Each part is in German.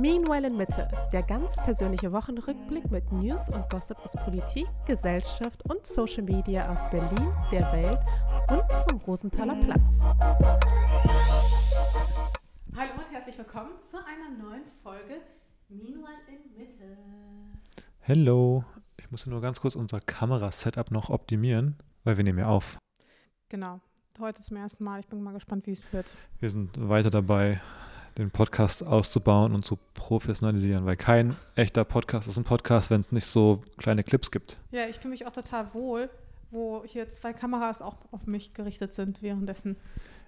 Meanwhile in Mitte, der ganz persönliche Wochenrückblick mit News und Gossip aus Politik, Gesellschaft und Social Media aus Berlin, der Welt und vom Rosenthaler Platz. Hallo und herzlich willkommen zu einer neuen Folge Meanwhile in Mitte. Hello, ich muss nur ganz kurz unser Kamerasetup noch optimieren, weil wir nehmen ja auf. Genau, heute zum ersten Mal. Ich bin mal gespannt, wie es wird. Wir sind weiter dabei, den Podcast auszubauen und zu professionalisieren, weil kein echter Podcast ist ein Podcast, wenn es nicht so kleine Clips gibt. Ja, ich fühle mich auch total wohl, wo hier zwei Kameras auch auf mich gerichtet sind währenddessen.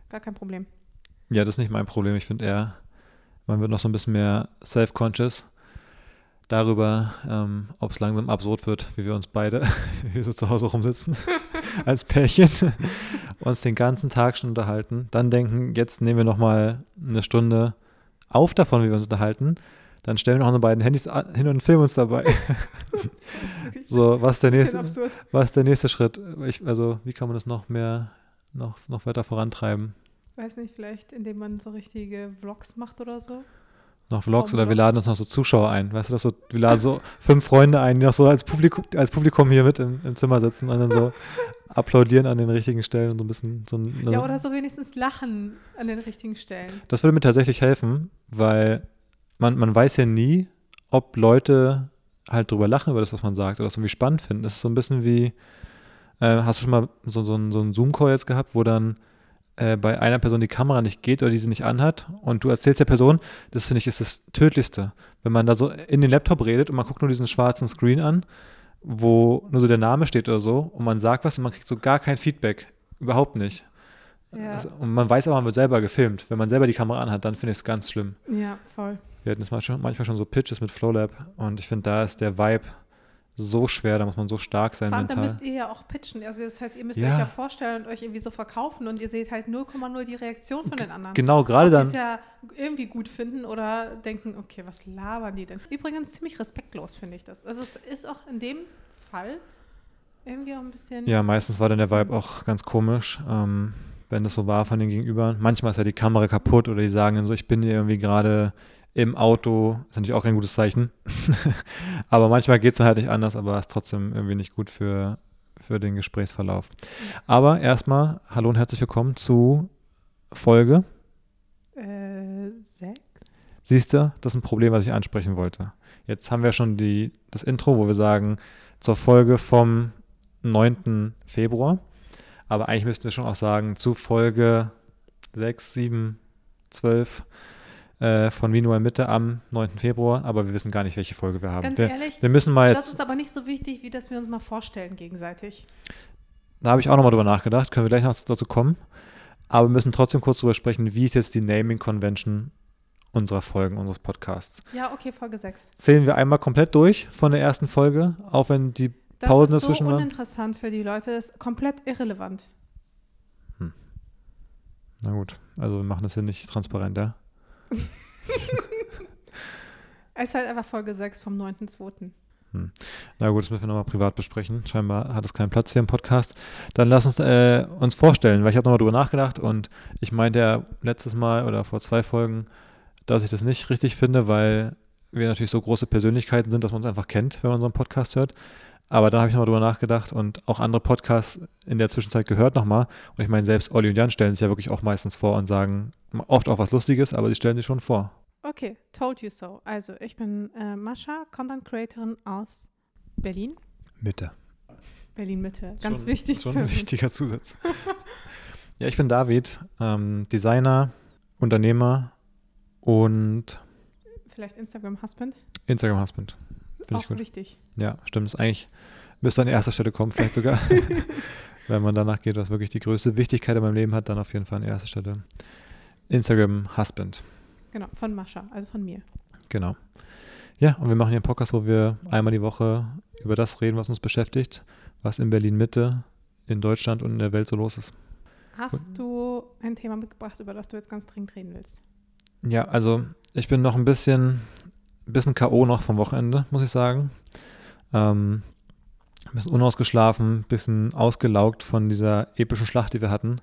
Gar kein Problem. Ja, das ist nicht mein Problem. Ich finde eher, man wird noch so ein bisschen mehr self-conscious darüber, ähm, ob es langsam absurd wird, wie wir uns beide, wie wir so zu Hause rumsitzen, als Pärchen, uns den ganzen Tag schon unterhalten, dann denken, jetzt nehmen wir nochmal eine Stunde auf davon, wie wir uns unterhalten, dann stellen wir noch unsere beiden Handys hin und filmen uns dabei. so, was ist der nächste, was ist der nächste Schritt? Ich, also, wie kann man das noch mehr, noch, noch weiter vorantreiben? Weiß nicht, vielleicht indem man so richtige Vlogs macht oder so? Noch Vlogs oder wir laden uns noch so Zuschauer ein. Weißt du, das so, wir laden so fünf Freunde ein, die noch so als Publikum, als Publikum hier mit im, im Zimmer sitzen und dann so applaudieren an den richtigen Stellen und so ein bisschen so eine, Ja, oder so wenigstens lachen an den richtigen Stellen. Das würde mir tatsächlich helfen, weil man, man weiß ja nie, ob Leute halt drüber lachen über das, was man sagt oder das irgendwie spannend finden. Das ist so ein bisschen wie, äh, hast du schon mal so, so, so einen Zoom-Call jetzt gehabt, wo dann äh, bei einer Person die Kamera nicht geht oder die sie nicht anhat und du erzählst der Person, das finde ich ist das Tödlichste. Wenn man da so in den Laptop redet und man guckt nur diesen schwarzen Screen an, wo nur so der Name steht oder so und man sagt was und man kriegt so gar kein Feedback. Überhaupt nicht. Ja. Also, und man weiß aber, man wird selber gefilmt. Wenn man selber die Kamera anhat, dann finde ich es ganz schlimm. Ja, voll. Wir hatten es manchmal schon so Pitches mit Flowlab und ich finde, da ist der Vibe so schwer, da muss man so stark sein Vor allem, mental. Da müsst ihr ja auch pitchen. Also das heißt, ihr müsst ja. euch ja vorstellen und euch irgendwie so verkaufen und ihr seht halt 0,0 die Reaktion von den anderen. Genau, gerade dann. Die es ja irgendwie gut finden oder denken, okay, was labern die denn? Übrigens ziemlich respektlos, finde ich das. Also es ist auch in dem Fall irgendwie auch ein bisschen. Ja, meistens war dann der Vibe auch ganz komisch. Ähm, wenn das so war von den Gegenübern. Manchmal ist ja die Kamera kaputt oder die sagen dann so, ich bin irgendwie gerade im Auto. Ist natürlich auch kein gutes Zeichen. aber manchmal geht es dann halt nicht anders, aber ist trotzdem irgendwie nicht gut für, für den Gesprächsverlauf. Aber erstmal, hallo und herzlich willkommen zu Folge. Äh, sechs? Siehst du, das ist ein Problem, was ich ansprechen wollte. Jetzt haben wir schon die, das Intro, wo wir sagen, zur Folge vom 9. Februar. Aber eigentlich müssten wir schon auch sagen, zu Folge 6, 7, 12 äh, von Minual Mitte am 9. Februar, aber wir wissen gar nicht, welche Folge wir haben. Ganz wir, ehrlich, wir müssen mal jetzt, das ist aber nicht so wichtig, wie dass wir uns mal vorstellen gegenseitig. Da habe ich auch nochmal drüber nachgedacht, können wir gleich noch dazu kommen. Aber wir müssen trotzdem kurz drüber sprechen, wie ist jetzt die Naming Convention unserer Folgen, unseres Podcasts. Ja, okay, Folge 6. Zählen wir einmal komplett durch von der ersten Folge, auch wenn die Pausen dazwischen waren? Das ist so uninteressant für die Leute, das ist komplett irrelevant. Hm. Na gut, also wir machen das hier nicht transparent, ja? Es ist halt einfach Folge 6 vom 9.2. Hm. Na gut, das müssen wir nochmal privat besprechen. Scheinbar hat es keinen Platz hier im Podcast. Dann lass uns äh, uns vorstellen, weil ich habe nochmal drüber nachgedacht und ich meinte ja letztes Mal oder vor zwei Folgen, dass ich das nicht richtig finde, weil wir natürlich so große Persönlichkeiten sind, dass man uns einfach kennt, wenn man unseren Podcast hört. Aber da habe ich nochmal drüber nachgedacht und auch andere Podcasts in der Zwischenzeit gehört nochmal. Und ich meine, selbst Olli und Jan stellen sich ja wirklich auch meistens vor und sagen oft auch was Lustiges, aber sie stellen sich schon vor. Okay, told you so. Also, ich bin äh, Mascha, Content Creatorin aus Berlin. Mitte. Berlin Mitte, ganz schon, wichtig. Schon ein wichtiger Zusatz. ja, ich bin David, ähm, Designer, Unternehmer und. Vielleicht Instagram Husband? Instagram Husband. Find auch wichtig. Ja, stimmt. Das eigentlich müsste an erster Stelle kommen, vielleicht sogar. Wenn man danach geht, was wirklich die größte Wichtigkeit in meinem Leben hat, dann auf jeden Fall an erster Stelle. Instagram Husband. Genau, von Mascha, also von mir. Genau. Ja, und wir machen hier einen Podcast, wo wir einmal die Woche über das reden, was uns beschäftigt, was in Berlin Mitte, in Deutschland und in der Welt so los ist. Hast du ein Thema mitgebracht, über das du jetzt ganz dringend reden willst? Ja, also ich bin noch ein bisschen ein bisschen K.O. noch vom Wochenende, muss ich sagen. Ähm, ein bisschen unausgeschlafen, ein bisschen ausgelaugt von dieser epischen Schlacht, die wir hatten,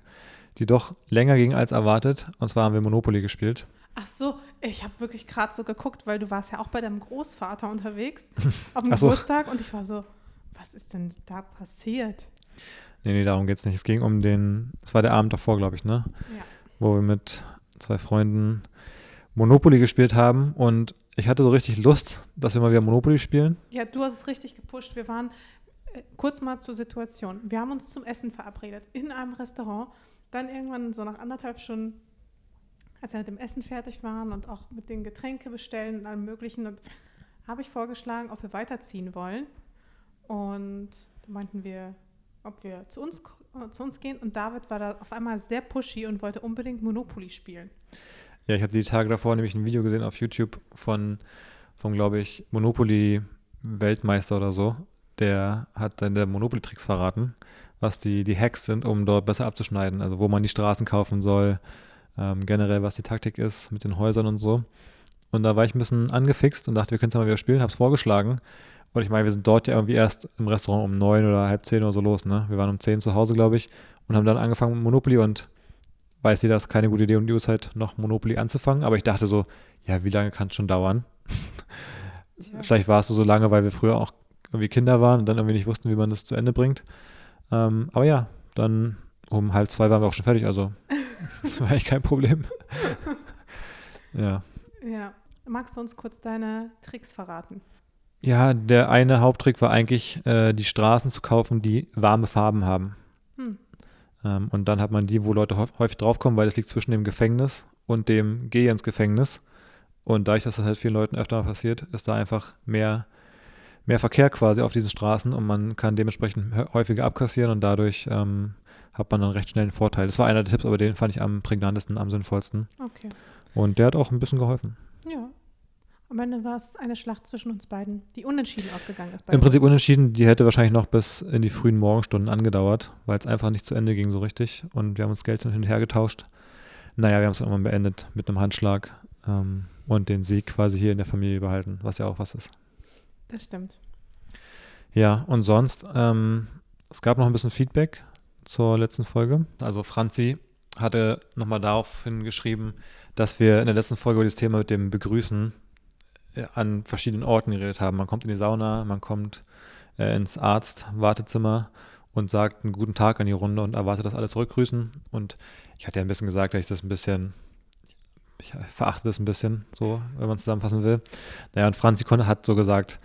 die doch länger ging als erwartet. Und zwar haben wir Monopoly gespielt. Ach so, Ich habe wirklich gerade so geguckt, weil du warst ja auch bei deinem Großvater unterwegs auf dem so. Geburtstag und ich war so, was ist denn da passiert? Nee, nee, darum geht es nicht. Es ging um den, es war der Abend davor, glaube ich, ne? Ja. Wo wir mit zwei Freunden Monopoly gespielt haben und ich hatte so richtig Lust, dass wir mal wieder Monopoly spielen. Ja, du hast es richtig gepusht. Wir waren äh, kurz mal zur Situation. Wir haben uns zum Essen verabredet in einem Restaurant. Dann irgendwann so nach anderthalb Stunden, als wir mit dem Essen fertig waren und auch mit den Getränke bestellen und allem Möglichen, habe ich vorgeschlagen, ob wir weiterziehen wollen. Und da meinten wir, ob wir zu uns, äh, zu uns gehen. Und David war da auf einmal sehr pushy und wollte unbedingt Monopoly spielen. Ja, ich hatte die Tage davor nämlich ein Video gesehen auf YouTube von, von glaube ich, Monopoly-Weltmeister oder so. Der hat dann der Monopoly-Tricks verraten, was die, die Hacks sind, um dort besser abzuschneiden. Also wo man die Straßen kaufen soll, ähm, generell was die Taktik ist mit den Häusern und so. Und da war ich ein bisschen angefixt und dachte, wir können es mal wieder spielen, habe es vorgeschlagen. Und ich meine, wir sind dort ja irgendwie erst im Restaurant um neun oder halb zehn oder so los, ne? Wir waren um zehn zu Hause, glaube ich, und haben dann angefangen mit Monopoly und weiß jeder, das ist keine gute Idee, um die Uhrzeit noch Monopoly anzufangen. Aber ich dachte so, ja, wie lange kann es schon dauern? Tja. Vielleicht war es so lange, weil wir früher auch irgendwie Kinder waren und dann irgendwie nicht wussten, wie man das zu Ende bringt. Ähm, aber ja, dann um halb zwei waren wir auch schon fertig, also das war eigentlich kein Problem. ja. Ja. Magst du uns kurz deine Tricks verraten? Ja, der eine Haupttrick war eigentlich, äh, die Straßen zu kaufen, die warme Farben haben. Hm. Ähm, und dann hat man die, wo Leute häufig, draufkommen, weil das liegt zwischen dem Gefängnis und dem Geh ins Gefängnis. Und dadurch, dass das halt vielen Leuten öfter mal passiert, ist da einfach mehr, mehr Verkehr quasi auf diesen Straßen und man kann dementsprechend hä- häufiger abkassieren und dadurch ähm, hat man dann recht schnell einen Vorteil. Das war einer der Tipps, aber den fand ich am prägnantesten, am sinnvollsten. Okay. Und der hat auch ein bisschen geholfen. Ja. Am Ende war es eine Schlacht zwischen uns beiden, die unentschieden ausgegangen ist. Im. Prinzip unentschieden, die hätte wahrscheinlich noch bis in die frühen Morgenstunden angedauert, weil es einfach nicht zu Ende ging so richtig. Und wir haben uns Geld hin und her getauscht. Naja, wir haben es irgendwann beendet mit einem Handschlag ähm, und den Sieg quasi hier in der Familie behalten, was ja auch was ist. Das stimmt. Ja, und sonst, ähm, es gab noch ein bisschen Feedback zur letzten Folge. Also Franzi hatte nochmal daraufhin geschrieben, dass wir in der letzten Folge über das Thema mit dem Begrüßen an verschiedenen Orten geredet haben. Man kommt in die Sauna, man kommt äh, ins Arzt-Wartezimmer und sagt einen guten Tag an die Runde und erwartet, dass alle zurückgrüßen. Und ich hatte ja ein bisschen gesagt, dass ich das ein bisschen, ich verachte das ein bisschen, so, wenn man zusammenfassen will. Naja, und Franzi hat so gesagt,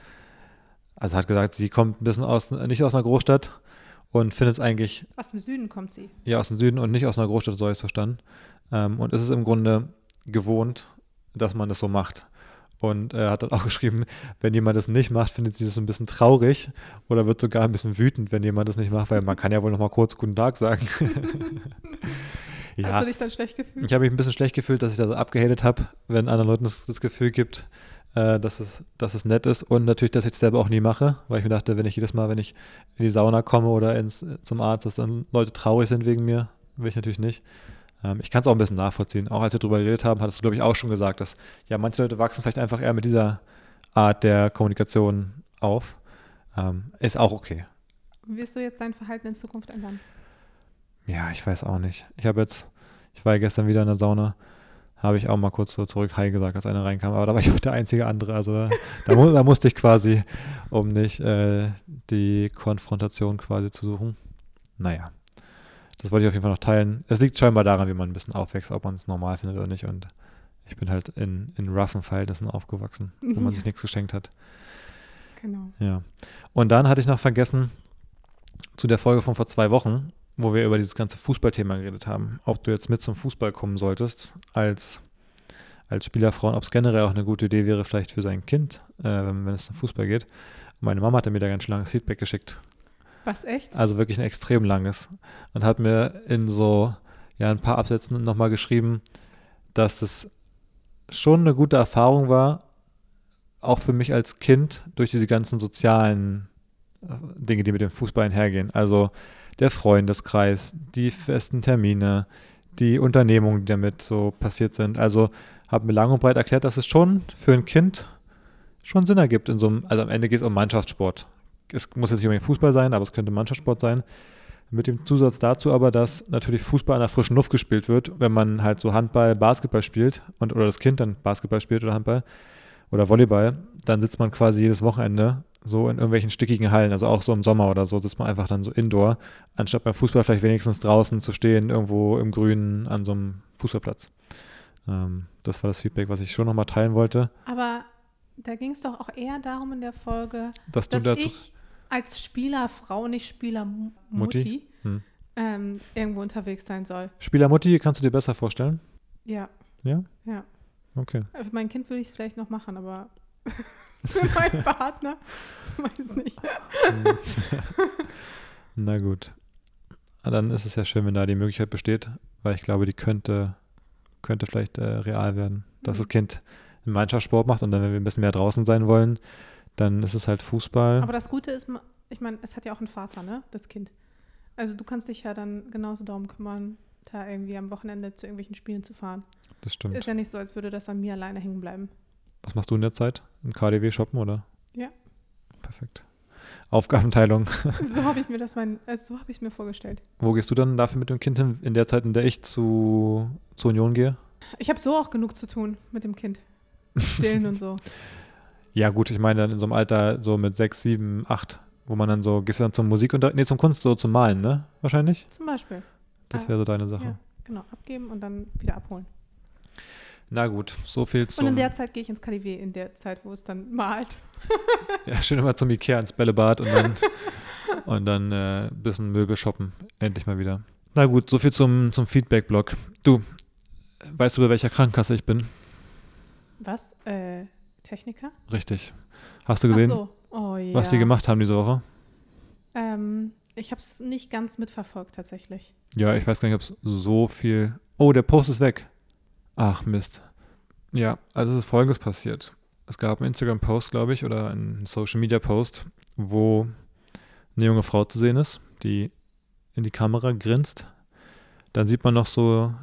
also hat gesagt, sie kommt ein bisschen aus, nicht aus einer Großstadt und findet es eigentlich Aus dem Süden kommt sie. ja aus dem Süden und nicht aus einer Großstadt, so habe ich es verstanden. Ähm, und es ist im Grunde gewohnt, dass man das so macht. Und er hat dann auch geschrieben, wenn jemand das nicht macht, findet sie das ein bisschen traurig oder wird sogar ein bisschen wütend, wenn jemand das nicht macht, weil man kann ja wohl noch mal kurz Guten Tag sagen. Hast ja, du dich dann schlecht gefühlt? ich habe mich ein bisschen schlecht gefühlt, dass ich da so abgehatet habe, wenn anderen Leuten das, das Gefühl gibt, äh, dass, es, dass es nett ist und natürlich, dass ich es selber auch nie mache, weil ich mir dachte, wenn ich jedes Mal, wenn ich in die Sauna komme oder ins, zum Arzt, dass dann Leute traurig sind wegen mir, will ich natürlich nicht. Ähm, ich kann es auch ein bisschen nachvollziehen. Auch als wir darüber geredet haben, hattest du, glaube ich, auch schon gesagt, dass ja, manche Leute wachsen vielleicht einfach eher mit dieser Art der Kommunikation auf. Ähm, ist auch okay. Wirst du jetzt dein Verhalten in Zukunft ändern? Ja, ich weiß auch nicht. Ich habe jetzt, ich war ja gestern wieder in der Sauna, habe ich auch mal kurz so zurück Hi gesagt, als einer reinkam, aber da war ich auch der einzige andere. Also da, mu da musste ich quasi, um nicht äh, die Konfrontation quasi zu suchen. Naja, das wollte ich auf jeden Fall noch teilen. Es liegt scheinbar daran, wie man ein bisschen aufwächst, ob man es normal findet oder nicht. Und ich bin halt in, in roughen Verhältnissen aufgewachsen, wo man sich nichts geschenkt hat. Genau. Ja. Und dann hatte ich noch vergessen, zu der Folge von vor zwei Wochen, wo wir über dieses ganze Fußballthema geredet haben, ob du jetzt mit zum Fußball kommen solltest als, als Spielerfrau und ob es generell auch eine gute Idee wäre, vielleicht für sein Kind, äh, wenn, wenn es zum Fußball geht. Meine Mama hatte mir da ganz schön langes Feedback geschickt. Was, echt? Also wirklich ein extrem langes. Und hat mir in so ja, ein paar Absätzen nochmal geschrieben, dass es schon eine gute Erfahrung war, auch für mich als Kind, durch diese ganzen sozialen äh, Dinge, die mit dem Fußball einhergehen. Also der Freundeskreis, die festen Termine, die Unternehmungen, die damit so passiert sind. Also habe mir lang und breit erklärt, dass es schon für ein Kind schon Sinn ergibt in so einem, also am Ende geht es um Mannschaftssport. Es muss jetzt nicht unbedingt Fußball sein, aber es könnte Mannschaftssport sein. Mit dem Zusatz dazu aber, dass natürlich Fußball an der frischen Luft gespielt wird, wenn man halt so Handball, Basketball spielt und oder das Kind dann Basketball spielt oder Handball oder Volleyball, dann sitzt man quasi jedes Wochenende so in irgendwelchen stickigen Hallen, also auch so im Sommer oder so, sitzt man einfach dann so indoor, anstatt beim Fußball vielleicht wenigstens draußen zu stehen, irgendwo im Grünen an so einem Fußballplatz. Ähm, das war das Feedback, was ich schon nochmal teilen wollte. Aber da ging es doch auch eher darum in der Folge, Dass du dass dazu. ich als Spielerfrau, nicht Spielermutti, Mutti? Hm. ähm, irgendwo unterwegs sein soll. Spielermutti, kannst du dir besser vorstellen? Ja, Ja? ja. Okay. Für mein Kind würde ich es vielleicht noch machen, aber für meinen Partner, weiß nicht. Na gut. Na, Dann ist es ja schön, wenn da die Möglichkeit besteht, weil ich glaube, die könnte, könnte vielleicht äh, real werden. Dass Mhm. das Kind einen Mannschaftssport macht und dann, wenn wir ein bisschen mehr draußen sein wollen, dann ist es halt Fußball. Aber das Gute ist, ich meine, es hat ja auch einen Vater, ne, das Kind. Also du kannst dich ja dann genauso darum kümmern, da irgendwie am Wochenende zu irgendwelchen Spielen zu fahren. das stimmt. Ist ja nicht so, als würde das an mir alleine hängen bleiben. Was machst du in der Zeit? Im KDW shoppen oder? Ja. Perfekt. Aufgabenteilung. So habe ich mir das mein, also so habe ich mir vorgestellt. Wo gehst du dann dafür mit dem Kind hin, in der Zeit, in der ich zu, zur Union gehe? Ich habe so auch genug zu tun mit dem Kind. Stillen und so. Ja, gut, ich meine dann in so einem Alter so mit sechs, sieben, acht, wo man dann so, gehst du dann zum Musikunterricht, nee, zum Kunst, so zum Malen, ne? Wahrscheinlich? Zum Beispiel. Das wäre so deine Sache. Ja, genau. Abgeben und dann wieder abholen. Na gut, so viel Und zum. in der Zeit gehe ich ins KDW, in der Zeit, wo es dann malt. ja, schön immer zum Ikea ins Bällebad und dann, und dann äh, ein bisschen Möbel shoppen. Endlich mal wieder. Na gut, so viel zum, zum Feedback-Blog. Du, weißt du, bei welcher Krankenkasse ich bin? Was? Äh, Techniker? Richtig. Hast du gesehen, so. Oh ja. was die gemacht haben diese Woche? Ähm, ich habe es nicht ganz mitverfolgt tatsächlich. Ja, ich weiß gar nicht, ob es so viel. Oh, der Post ist weg. Ach, Mist. Ja, also es ist folgendes passiert. Es gab einen Instagram-Post, glaube ich, oder einen Social-Media-Post, wo eine junge Frau zu sehen ist, die in die Kamera grinst. Dann sieht man noch so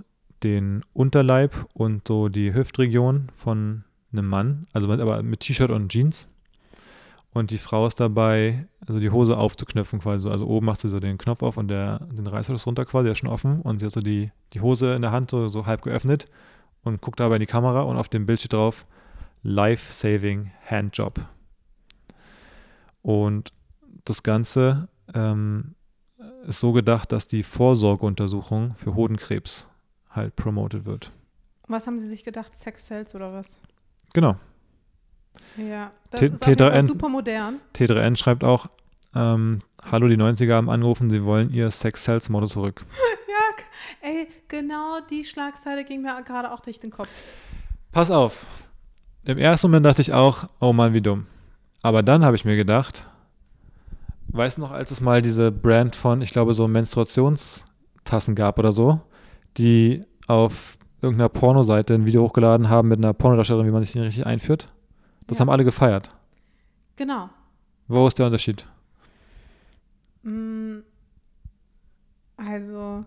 den Unterleib und so die Hüftregion von einem Mann, also mit, aber mit T-Shirt und Jeans. Und die Frau ist dabei, also die Hose aufzuknöpfen quasi. so. Also oben macht sie so den Knopf auf und der, den Reißverschluss runter quasi, der ist schon offen. Und sie hat so die, die Hose in der Hand so, so halb geöffnet und guckt dabei in die Kamera und auf dem Bild steht drauf Life-Saving Handjob. Und das Ganze ähm, ist so gedacht, dass die Vorsorgeuntersuchung für Hodenkrebs halt promoted wird. Was haben Sie sich gedacht? Sex Cells oder was? Genau. Ja, das T- ist auf jeden Fall T3N. super modern. T3N schreibt auch, ähm, hallo, die 90er haben angerufen, sie wollen ihr Sex-Sales-Motto zurück. Ja, ey, genau die Schlagzeile ging mir gerade auch durch den Kopf. Pass auf. Im ersten Moment dachte ich auch, oh Mann, wie dumm. Aber dann habe ich mir gedacht, weißt du noch, als es mal diese Brand von, ich glaube, so Menstruationstassen gab oder so, die auf irgendeiner Pornoseite ein Video hochgeladen haben mit einer Pornodarstellerin, wie man sich den richtig einführt? Das Ja. haben alle gefeiert. Genau. Wo ist der Unterschied? Mm, Also,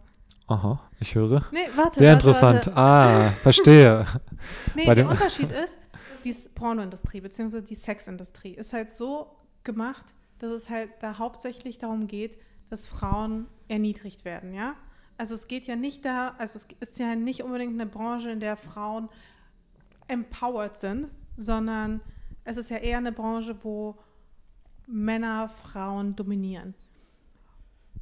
Aha, ich höre. nee, warte. Sehr warte, interessant. Warte. Ah, verstehe. Nee, Bei der Unterschied ist, die Pornoindustrie bzw. die Sexindustrie ist halt so gemacht, dass es halt da hauptsächlich darum geht, dass Frauen erniedrigt werden, ja? Also es geht ja nicht da, also es ist ja nicht unbedingt eine Branche, in der Frauen empowered sind, sondern es ist ja eher eine Branche, wo Männer Frauen dominieren.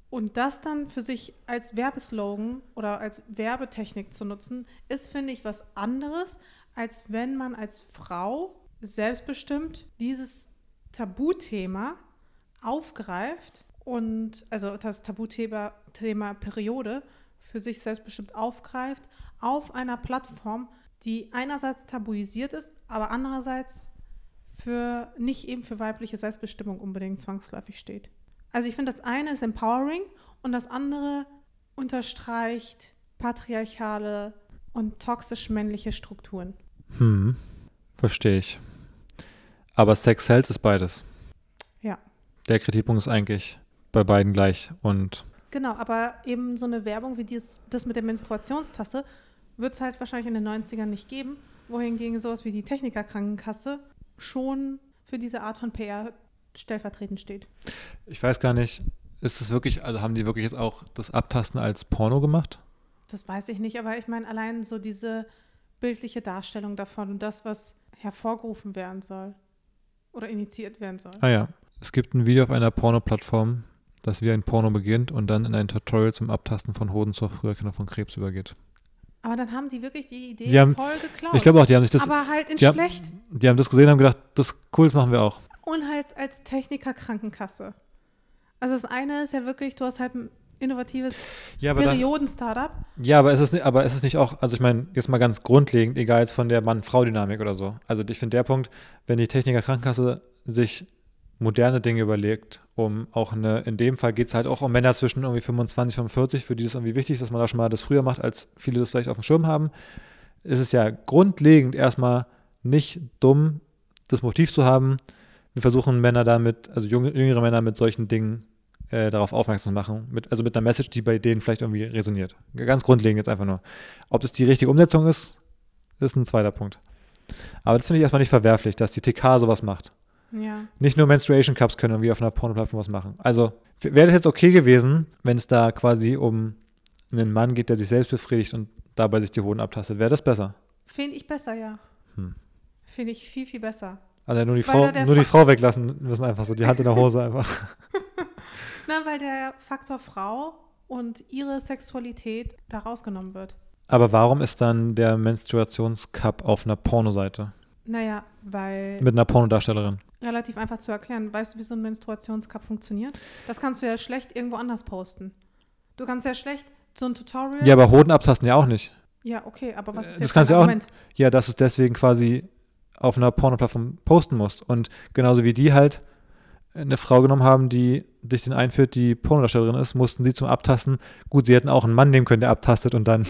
Und das dann für sich als Werbeslogan oder als Werbetechnik zu nutzen, ist, finde ich, was anderes, als wenn man als Frau selbstbestimmt dieses Tabuthema aufgreift und also das Tabuthema Thema Periode für sich selbstbestimmt aufgreift auf einer Plattform, die einerseits tabuisiert ist, aber andererseits für nicht eben für weibliche Selbstbestimmung unbedingt zwangsläufig steht. Also ich finde, das eine ist empowering und das andere unterstreicht patriarchale und toxisch männliche Strukturen. Hm, verstehe ich. Aber Sex Sales ist beides. Ja. Der Kritikpunkt ist eigentlich bei beiden gleich. Und Genau, aber eben so eine Werbung wie dies, das mit der Menstruationstasse wird es halt wahrscheinlich in den 90ern nicht geben, wohingegen sowas wie die Technikerkrankenkasse schon für diese Art von PR stellvertretend steht. ich weiß gar nicht, ist es wirklich, also haben die wirklich jetzt auch das Abtasten als Porno gemacht? Das weiß ich nicht, aber ich meine allein so diese bildliche Darstellung davon und das, was hervorgerufen werden soll oder initiiert werden soll. Ah ja, es gibt ein Video auf einer Porno-Plattform, das wie ein Porno beginnt und dann in ein Tutorial zum Abtasten von Hoden zur Früherkennung von Krebs übergeht. Aber dann haben die wirklich die Idee Die haben- voll geklaut. Ich glaube auch, die haben sich das, aber halt in die haben- schlecht die haben das gesehen und haben gedacht, das cool, das machen wir auch. und halt als Techniker Krankenkasse. Also das eine ist ja wirklich, du hast halt ein innovatives Ja, Perioden-Startup. ja, aber ist es nicht, aber ist es nicht auch, also ich meine, jetzt mal ganz grundlegend, egal jetzt von der Mann-Frau-Dynamik oder so. Also ich finde der Punkt, wenn die Techniker Krankenkasse sich moderne Dinge überlegt, um auch eine, in dem Fall geht es halt auch um Männer zwischen irgendwie 25, 45, für die es irgendwie wichtig ist, dass man da schon mal das früher macht, als viele das vielleicht auf dem Schirm haben, ist es ja grundlegend erstmal nicht dumm, das Motiv zu haben. Wir versuchen Männer damit, also jüngere Männer mit solchen Dingen äh, darauf aufmerksam zu machen. Mit, also mit einer Message, die bei denen vielleicht irgendwie resoniert. Ganz grundlegend jetzt einfach nur. Ob es die richtige Umsetzung ist, ist ein zweiter Punkt. Aber das finde ich erstmal nicht verwerflich, dass die TK sowas macht. Ja. Nicht nur Menstruation Cups können irgendwie auf einer Porno-Plattform was machen. Also wäre das jetzt okay gewesen, wenn es da quasi um einen Mann geht, der sich selbst befriedigt und dabei sich die Hoden abtastet. Wäre das besser? Finde ich besser, ja. Hm. Finde ich viel, viel besser. Also nur die, Weil Frau, nur die Frau weglassen müssen einfach so, die Hand in der Hose einfach. Na, weil der Faktor Frau und ihre Sexualität da rausgenommen wird. Aber warum ist dann der Menstruationscup auf einer Pornoseite? Naja, weil Mit einer Pornodarstellerin? Relativ einfach zu erklären. Weißt du, wie so ein Menstruationscup funktioniert? Das kannst du ja schlecht irgendwo anders posten. Du kannst ja schlecht so ein Tutorial. Ja, aber Hoden abtasten ja auch nicht. Ja, okay, aber was ist Das jetzt kannst dein du auch- Argument? Ja, dass du es deswegen quasi auf einer Pornoplattform posten musst. Und genauso wie die halt eine Frau genommen haben, die dich den einführt, die Pornodarstellerin ist, mussten sie zum Abtasten. Gut, sie hätten auch einen Mann nehmen können, der abtastet und dann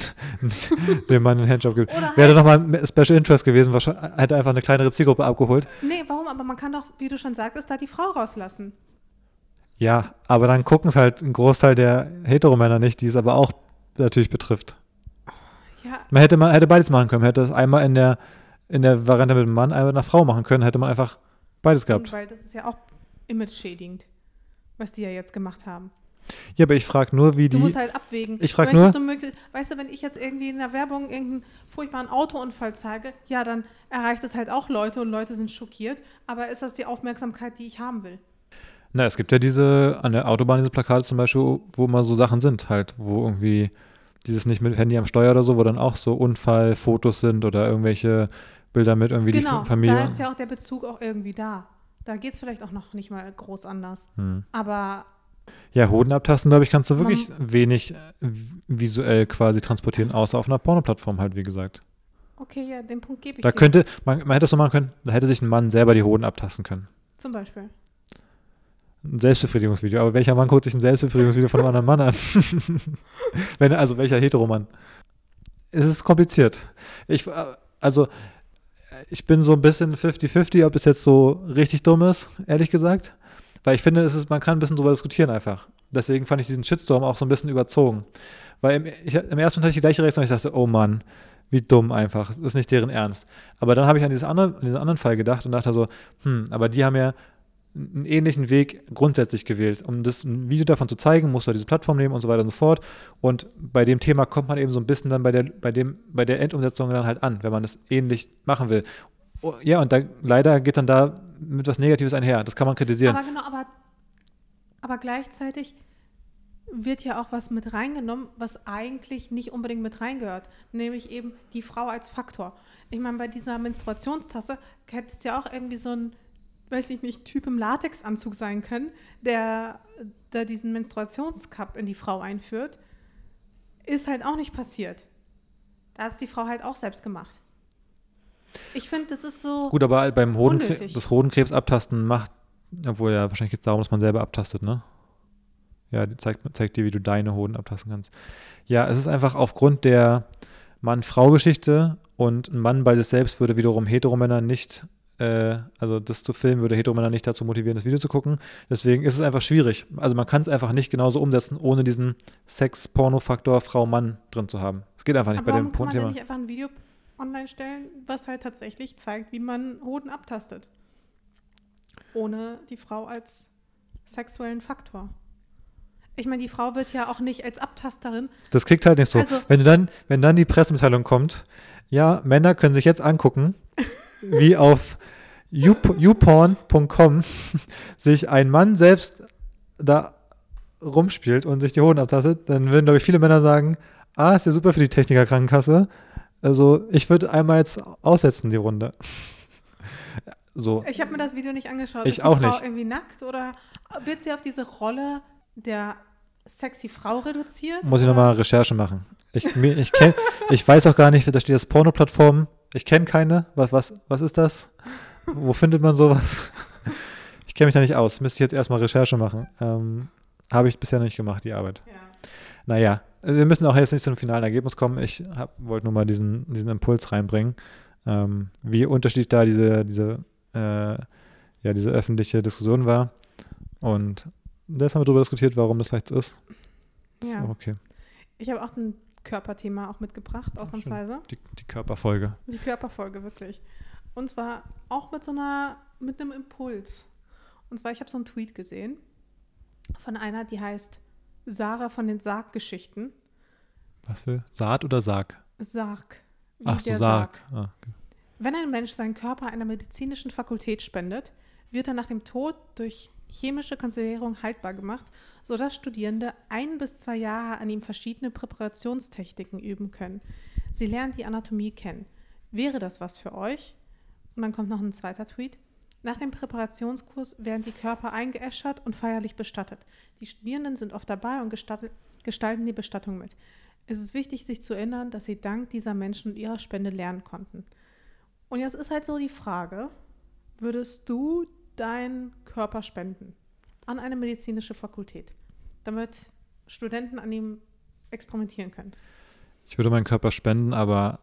dem Mann einen Handjob gibt. Oder Wäre halt, nochmal ein Special Interest gewesen, wahrscheinlich, hätte einfach eine kleinere Zielgruppe abgeholt. nee, warum? Aber man kann doch, wie du schon sagtest, da die Frau rauslassen. Ja, aber dann gucken es halt ein Großteil der Heteromänner nicht, die es aber auch natürlich betrifft. Ja, Man hätte, man hätte beides machen können. Man hätte es einmal in der, in der Variante mit dem Mann, einmal mit einer Frau machen können, hätte man einfach beides gehabt. weil das ist ja auch image-schädigend, was die ja jetzt gemacht haben. Ja, aber ich frage nur, wie Du die. musst halt abwägen. Ich frag Möchtest nur- Du möglich, weißt du, wenn ich jetzt irgendwie in der Werbung irgendeinen furchtbaren Autounfall zeige, ja, dann erreicht es halt auch Leute und Leute sind schockiert. Aber ist das die Aufmerksamkeit, die ich haben will? Na, es gibt ja diese, an der Autobahn diese Plakate zum Beispiel, wo mal so Sachen sind, halt, wo irgendwie dieses nicht mit Handy am Steuer oder so, wo dann auch so Unfallfotos sind oder irgendwelche Bilder mit irgendwie genau, die Familie. da ist ja auch der Bezug auch irgendwie da. Da geht es vielleicht auch noch nicht mal groß anders. hm. Aber Ja, Hoden abtasten, glaube ich, kannst du Man- wirklich wenig äh, visuell quasi transportieren, außer auf einer Pornoplattform halt, wie gesagt. okay, ja, den Punkt gebe ich Da dir. könnte, man, man hätte es so machen können, da hätte sich ein Mann selber die Hoden abtasten können. Zum Beispiel. Ein Selbstbefriedigungsvideo. Aber welcher Mann guckt sich ein Selbstbefriedigungsvideo von einem anderen Mann an? Wenn, also welcher Heteromann? Es ist kompliziert. Ich, äh, also, ich bin so ein bisschen 50-50, ob das jetzt so richtig dumm ist, ehrlich gesagt. Weil ich finde, es ist, man kann ein bisschen drüber diskutieren einfach. Deswegen fand ich diesen Shitstorm auch so ein bisschen überzogen. Weil im, ich, im ersten Moment hatte ich die gleiche Reaktion. Ich dachte, oh Mann, wie dumm einfach. Das ist nicht deren Ernst. Aber dann habe ich an, dieses andere, an diesen anderen Fall gedacht und dachte so, hm, aber die haben ja einen ähnlichen Weg grundsätzlich gewählt. Um das ein Video davon zu zeigen, musst du diese Plattform nehmen und so weiter und so fort. Und bei dem Thema kommt man eben so ein bisschen dann bei der, bei dem, bei der Endumsetzung dann halt an, wenn man es ähnlich machen will. Oh, ja, und da leider geht dann da mit was Negatives einher. Das kann man kritisieren. Aber genau, aber, aber gleichzeitig wird ja auch was mit reingenommen, was eigentlich nicht unbedingt mit reingehört, nämlich eben die Frau als Faktor. Ich meine, bei dieser Menstruationstasse hätte es ja auch irgendwie so ein, weiß ich nicht, Typ im Latexanzug sein können, der da diesen Menstruationscup in die Frau einführt. Ist halt auch nicht passiert. Da ist die Frau halt auch selbst gemacht. Ich finde, das ist so. Gut, aber beim Hodenkrebs, Unnötig. das Hodenkrebs abtasten macht, obwohl ja wahrscheinlich geht es darum, dass man selber abtastet, ne? Ja, die zeigt, zeigt dir, wie du deine Hoden abtasten kannst. Ja, es ist einfach aufgrund der Mann-Frau-Geschichte und ein Mann bei sich selbst würde wiederum Heteromänner nicht, äh, also das zu filmen, würde Heteromänner nicht dazu motivieren, das Video zu gucken. Deswegen ist es einfach schwierig. Also man kann es einfach nicht genauso umsetzen, ohne diesen Sex-Porno-Faktor Frau-Mann drin zu haben. Es geht einfach nicht Aber bei dem kann man denn Thema. nicht einfach ein Video online stellen, was halt tatsächlich zeigt, wie man Hoden abtastet? Ohne die Frau als sexuellen Faktor. Ich meine, die Frau wird ja auch nicht als Abtasterin. Das kriegt halt nicht so. Also- wenn, du dann, wenn dann die Pressemitteilung kommt, ja, Männer können sich jetzt angucken, wie auf youp- youporn.com sich ein Mann selbst da rumspielt und sich die Hoden abtastet, dann würden, glaube ich, viele Männer sagen, ah, ist ja super für die Technikerkrankenkasse. Also ich würde einmal jetzt aussetzen, die Runde. So. Ich habe mir das Video nicht angeschaut. Ich ist die auch Frau nicht. irgendwie nackt oder wird sie auf diese Rolle der sexy Frau reduziert? Muss ich nochmal Recherche machen. Ich, ich, kenn, ich weiß auch gar nicht, da steht das Porno-Plattform. Ich kenne keine. Was, was, was ist das? Wo findet man sowas? Ich kenne mich da nicht aus. Müsste ich jetzt erstmal Recherche machen. Ähm, Habe ich bisher noch nicht gemacht, die Arbeit. Ja. Naja, wir müssen auch jetzt nicht zum finalen Ergebnis kommen. Ich wollte nur mal diesen, diesen Impuls reinbringen, ähm, wie unterschiedlich da diese, diese, äh, ja, diese öffentliche Diskussion war. Und jetzt haben wir darüber diskutiert, warum das vielleicht so ist. Das Ja. ist auch okay. Ich habe auch ein Körperthema auch mitgebracht, ausnahmsweise. Die, die Körperfolge. Die Körperfolge, wirklich. Und zwar auch mit so einer, mit einem Impuls. Und zwar, ich habe so einen Tweet gesehen von einer, die heißt Sarah von den Sarggeschichten. Was für? Saat oder Sarg? Sarg. wie Ach so, der Sarg. Ah, okay. Wenn ein Mensch seinen Körper einer medizinischen Fakultät spendet, wird er nach dem Tod durch chemische Konservierung haltbar gemacht, sodass Studierende ein bis zwei Jahre an ihm verschiedene Präparationstechniken üben können. Sie lernen die Anatomie kennen. Wäre das was für euch? Und dann kommt noch ein zweiter Tweet. Nach dem Präparationskurs werden die Körper eingeäschert und feierlich bestattet. Die Studierenden sind oft dabei und gestalten die Bestattung mit. Es ist wichtig, sich zu erinnern, dass sie dank dieser Menschen und ihrer Spende lernen konnten. Und jetzt ist halt so die Frage, würdest du deinen Körper spenden an eine medizinische Fakultät, damit Studenten an ihm experimentieren können? Ich würde meinen Körper spenden, aber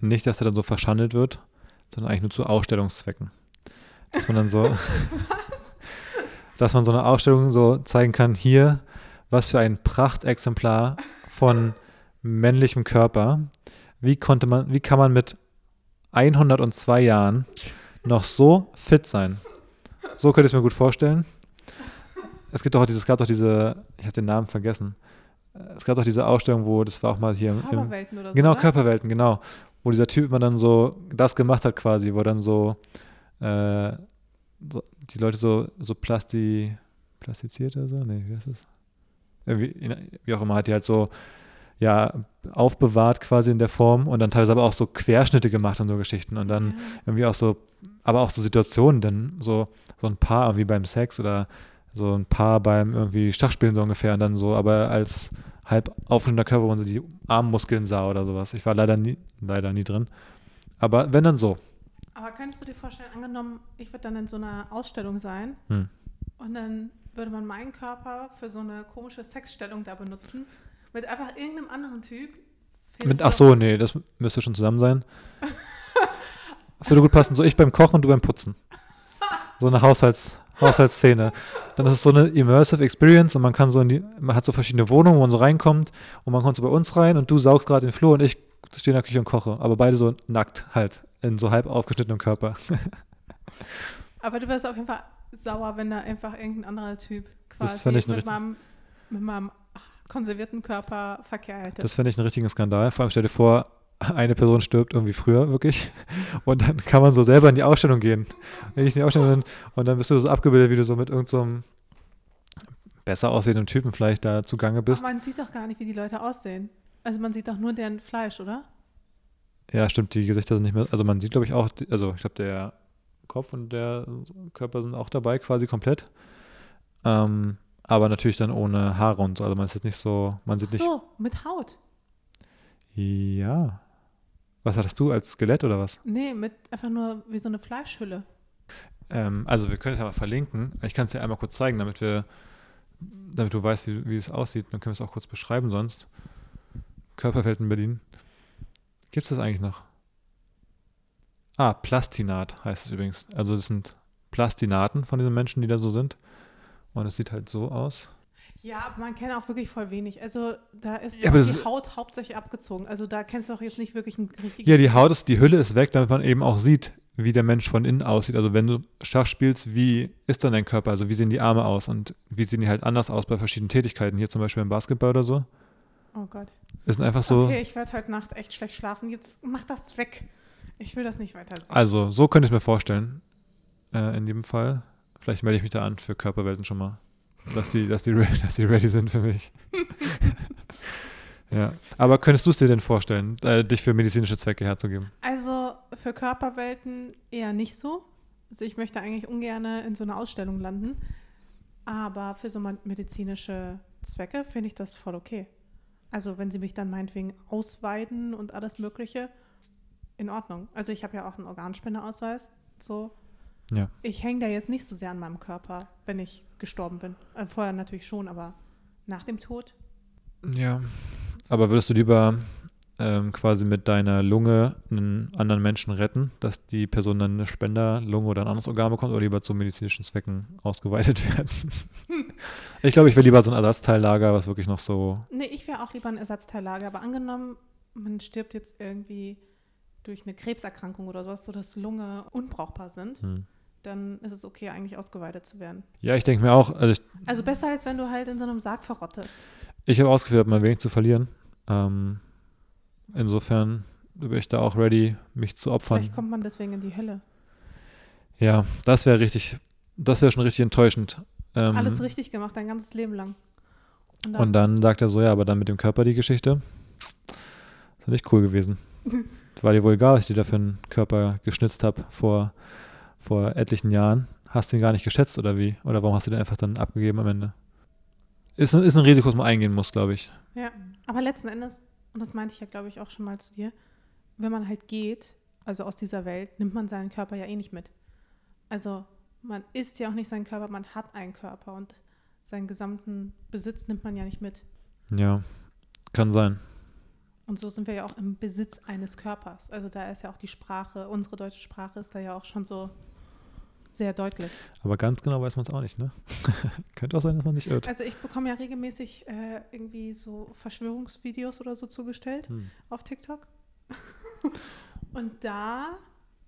nicht, dass er dann so verschandelt wird, sondern eigentlich nur zu Ausstellungszwecken. Dass man dann so, dass man so eine Ausstellung so zeigen kann, hier, was für ein Prachtexemplar von männlichem Körper. Wie konnte man, wie kann man mit 102 Jahren noch so fit sein? So könnte ich es mir gut vorstellen. Es gibt doch dieses, es gab doch diese, ich habe den Namen vergessen. Es gab doch diese Ausstellung, wo, das war auch mal hier im, im Körperwelten oder so. Genau, oder? Körperwelten, genau. Wo dieser Typ immer dann so das gemacht hat quasi, wo dann so, äh, so die Leute so, so plasti, plastiziert oder so? Nee, wie heißt das? Irgendwie, wie auch immer, hat die halt so, ja, aufbewahrt quasi in der Form und dann teilweise aber auch so Querschnitte gemacht und so Geschichten und dann Ja. irgendwie auch so, aber auch so Situationen, dann so, so ein Paar wie beim Sex oder so ein Paar beim irgendwie Schachspielen so ungefähr und dann so, aber als halb aufschnittender Körper, wo man so die Armmuskeln sah oder sowas. Ich war leider nie, leider nie drin. Aber wenn dann so. Aber könntest du dir vorstellen, angenommen, ich würde dann in so einer Ausstellung sein Hm. und dann würde man meinen Körper für so eine komische Sexstellung da benutzen, mit einfach irgendeinem anderen Typ. Mit, ach so, nee, das müsste schon zusammen sein. Das würde gut passen. So ich beim Kochen und du beim Putzen. So eine Haushalts, Haushaltsszene. Dann ist es so eine Immersive Experience und man kann so in die, man hat so verschiedene Wohnungen, wo man so reinkommt und man kommt so bei uns rein und du saugst gerade den Flur und ich stehe in der Küche und koche. Aber beide so nackt halt, in so halb aufgeschnittenem Körper. Aber du wirst auf jeden Fall sauer, wenn da einfach irgendein anderer Typ quasi Das ich mit, richtig- meinem, mit meinem konservierten Körper Verkehr hätte. Das fände ich einen richtigen Skandal. Vor allem stell dir vor, eine Person stirbt irgendwie früher, wirklich. Und dann kann man so selber in die Ausstellung gehen. Wenn ich in die Ausstellung bin, und dann bist du so abgebildet, wie du so mit irgendeinem so besser aussehenden Typen vielleicht da zugange bist. Aber man sieht doch gar nicht, wie die Leute aussehen. Also man sieht doch nur deren Fleisch, oder? Ja, stimmt, die Gesichter sind nicht mehr. Also man sieht, glaube ich, auch, also ich glaube, der Kopf und der Körper sind auch dabei, quasi komplett. Ähm, aber natürlich dann ohne Haare und so. Also man ist jetzt nicht so, man sieht nicht. So, mit Haut. Ja. Was hattest du als Skelett oder was? Nee, mit einfach nur wie so eine Fleischhülle. Ähm, also wir können es ja mal verlinken. Ich kann es dir einmal kurz zeigen, damit wir, damit du weißt, wie, wie es aussieht. Dann können wir es auch kurz beschreiben sonst. Körperwelten Berlin. Gibt es das eigentlich noch? Ah, Plastinat heißt es übrigens. Also das sind Plastinaten von diesen Menschen, die da so sind. Und es sieht halt so aus. Ja, aber man kennt auch wirklich voll wenig. Also da ist Ja, die Haut hauptsächlich abgezogen. Also da kennst du doch jetzt nicht wirklich einen richtigen. Ja, die Haut ist, die Hülle ist weg, damit man eben auch sieht, wie der Mensch von innen aussieht. Also wenn du Schach spielst, wie ist dann dein Körper? Also wie sehen die Arme aus und wie sehen die halt anders aus bei verschiedenen Tätigkeiten? Hier zum Beispiel im Basketball oder so. Oh Gott. Ist einfach so. Okay, ich werde heute Nacht echt schlecht schlafen. Jetzt mach das weg. Ich will das nicht weiter sehen. Also so könnte ich mir vorstellen. Äh, in dem Fall. Vielleicht melde ich mich da an für Körperwelten schon mal. Dass die, dass die, dass die ready sind für mich. ja. Aber könntest du es dir denn vorstellen, äh, dich für medizinische Zwecke herzugeben? Also für Körperwelten eher nicht so. Also ich möchte eigentlich ungern in so einer Ausstellung landen. Aber für so medizinische Zwecke finde ich das voll okay. Also wenn sie mich dann meinetwegen ausweiden und alles Mögliche, in Ordnung. Also ich habe ja auch einen Organspendeausweis. So. Ja. Ich hänge da jetzt nicht so sehr an meinem Körper, wenn ich gestorben bin. Äh, vorher natürlich schon, aber nach dem Tod. Ja. Aber würdest du lieber ähm, quasi mit deiner Lunge einen anderen Menschen retten, dass die Person dann eine Spenderlunge oder ein anderes Organ bekommt oder lieber zu medizinischen Zwecken ausgeweitet werden? ich glaube, ich will lieber so ein Ersatzteillager, was wirklich noch so. Nee, ich wäre auch lieber ein Ersatzteillager. Aber angenommen, man stirbt jetzt irgendwie durch eine Krebserkrankung oder sowas, sodass Lunge unbrauchbar sind, Hm. Dann ist es okay, eigentlich ausgeweitet zu werden. Ja, ich denke mir auch, also ich, Also besser, als wenn du halt in so einem Sarg verrottest. ich habe ausgeführt, mein wenig zu verlieren. Ähm, insofern bin ich da auch ready, mich zu opfern. Vielleicht kommt man deswegen in die Hölle. Ja, das wäre richtig, das wäre schon richtig enttäuschend. Ähm, Alles richtig gemacht, dein ganzes Leben lang. Und dann, Und dann sagt er so, ja, aber dann mit dem Körper die Geschichte. Ist ja nicht cool gewesen. War dir wohl egal, was ich dir da für einen Körper geschnitzt habe vor, vor etlichen Jahren. Hast du ihn gar nicht geschätzt oder wie? Oder warum hast du den einfach dann abgegeben am Ende? Ist, ein- ist ein Risiko, das man eingehen muss, glaube ich. ja, aber letzten Endes, und das meinte ich ja, glaube ich, auch schon mal zu dir, wenn man halt geht, also aus dieser Welt, nimmt man seinen Körper ja eh nicht mit. Also man ist ja auch nicht sein Körper, man hat einen Körper und seinen gesamten Besitz nimmt man ja nicht mit. Ja, kann sein. Und so sind wir ja auch im Besitz eines Körpers. Also da ist ja auch die Sprache, unsere deutsche Sprache ist da ja auch schon so sehr deutlich. Aber ganz genau weiß man es auch nicht, ne? Könnte auch sein, dass man sich irrt. Also ich bekomme ja regelmäßig äh, irgendwie so Verschwörungsvideos oder so zugestellt Hm. auf TikTok. Und da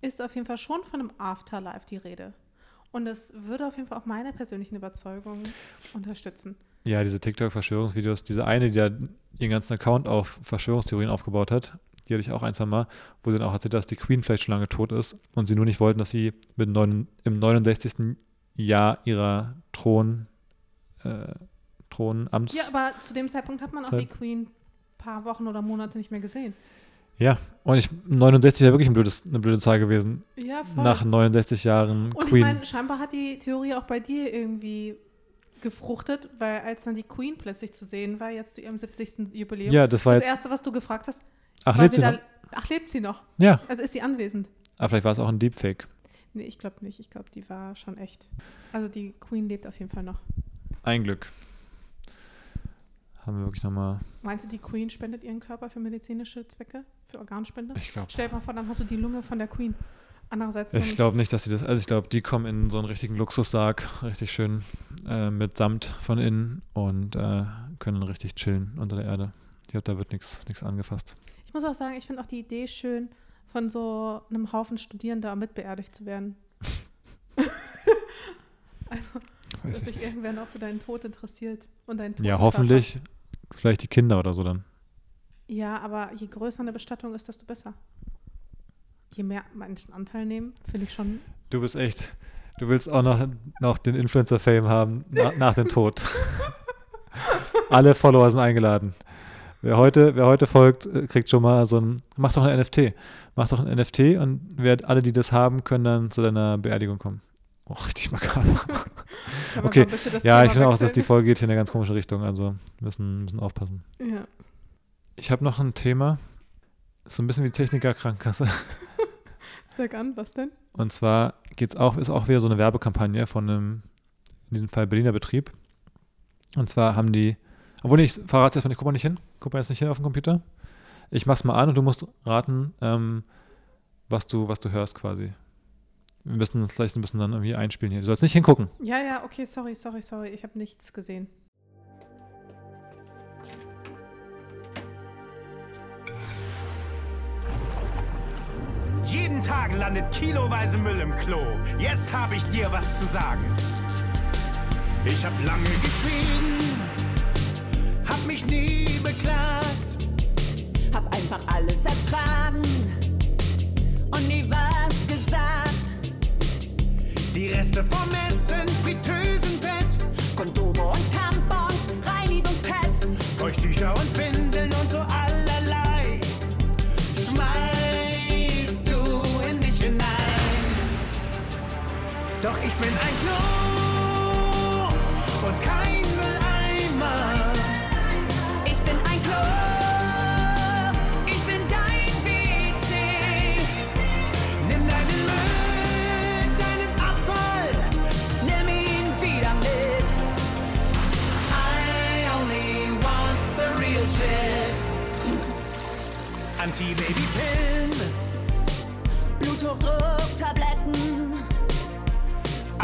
ist auf jeden Fall schon von einem Afterlife die Rede. Und das würde auf jeden Fall auch meine persönlichen Überzeugungen unterstützen. Ja, diese TikTok-Verschwörungsvideos, diese eine, die da ihren ganzen Account auf Verschwörungstheorien aufgebaut hat, die hatte ich auch ein, zwei Mal, wo sie dann auch erzählt dass die Queen vielleicht schon lange tot ist und sie nur nicht wollten, dass sie mit neun, im 69. Jahr ihrer Thron, äh, Thronamts. Ja, aber zu dem Zeitpunkt hat man auch Zeit- die Queen ein paar Wochen oder Monate nicht mehr gesehen. Ja, und ich, 69 wäre wirklich ein blödes, eine blöde Zahl gewesen. Ja, voll. Nach 69 Jahren Und ich Queen. meine, scheinbar hat die Theorie auch bei dir irgendwie gefruchtet, weil als dann die Queen plötzlich zu sehen war, jetzt zu ihrem 70. Jubiläum, ja, das war das jetzt. Erste, was du gefragt hast, Ach, lebt sie wieder, noch? ach, lebt sie noch? Ja, Also ist sie anwesend? aber vielleicht war es auch ein Deepfake. Nee, ich glaube nicht. Ich glaube, die war schon echt. Also die Queen lebt auf jeden Fall noch. Ein Glück. Haben wir wirklich nochmal. Meinst du, die Queen spendet ihren Körper für medizinische Zwecke? Für Organspende? Ich glaube. Stell dir mal vor, dann hast du die Lunge von der Queen. Andererseits Ich glaube nicht, dass sie das. Also ich glaube, die kommen in so einen richtigen Luxussarg, richtig schön äh, mit Samt von innen und äh, können richtig chillen unter der Erde. Ich glaube, da wird nichts angefasst. Ich muss auch sagen, ich finde auch die Idee schön, von so einem Haufen Studierender mitbeerdigt zu werden. also, Weiß dass ich sich irgendwer noch für deinen Tod interessiert und deinen Ja, Totenkörper. hoffentlich. Vielleicht die Kinder oder so dann. Ja, aber je größer eine Bestattung ist, desto besser. Je mehr Menschen Anteil nehmen, finde ich schon. Du bist echt. Du willst auch noch, noch den Influencer-Fame haben na, nach dem Tod. Alle Follower sind eingeladen. Wer heute, wer heute folgt, äh, kriegt schon mal so ein. Mach doch ein NFT. Mach doch ein NFT und wer, alle, die das haben, können dann zu deiner Beerdigung kommen. Oh, richtig makaber. Okay. Ja, ich finde auch, dass die? Folge geht hier in eine ganz komische Richtung. Also müssen, müssen aufpassen. Ja. Ich habe noch ein Thema. Ist so ein bisschen wie Techniker-Krankenkasse. Sag an, was denn? Und zwar geht's auch, ist auch wieder so eine Werbekampagne von einem, in diesem Fall Berliner Betrieb. Und zwar haben die, obwohl ich verrate es erstmal nicht, guck mal nicht hin, guck mal jetzt nicht hin auf den Computer. Ich mach's mal an und du musst raten, ähm, was du, was du hörst quasi. Wir müssen uns gleich ein bisschen dann irgendwie einspielen hier. Du sollst nicht hingucken. Ja, ja, okay, sorry, sorry, sorry. Ich habe nichts gesehen. Jeden Tag landet kiloweise Müll im Klo. Jetzt habe ich dir was zu sagen. Ich hab lange geschwiegen, hab mich nie beklagt. Hab einfach alles ertragen und nie was gesagt. Die Reste vom Essen, Fritteusenfett, Kondome und Tampons, Reinigungspads, Feuchttücher und Windeln und so allerlei. Schmeißt du in dich hinein. Doch ich bin ein Klo shit. Anti-Baby-Pillen, Bluthochdrucktabletten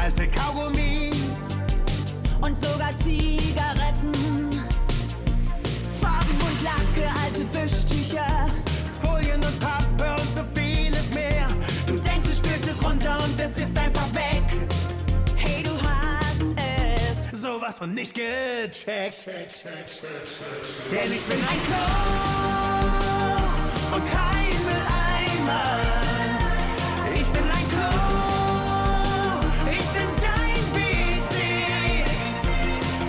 alte Kaugummis, und sogar Zigaretten. Farben und Lacke, alte Wischtücher. Von nicht gecheckt. Denn ich bin ein Klo und kein Mülleimer. Ich bin ein Klo, ich bin dein WC.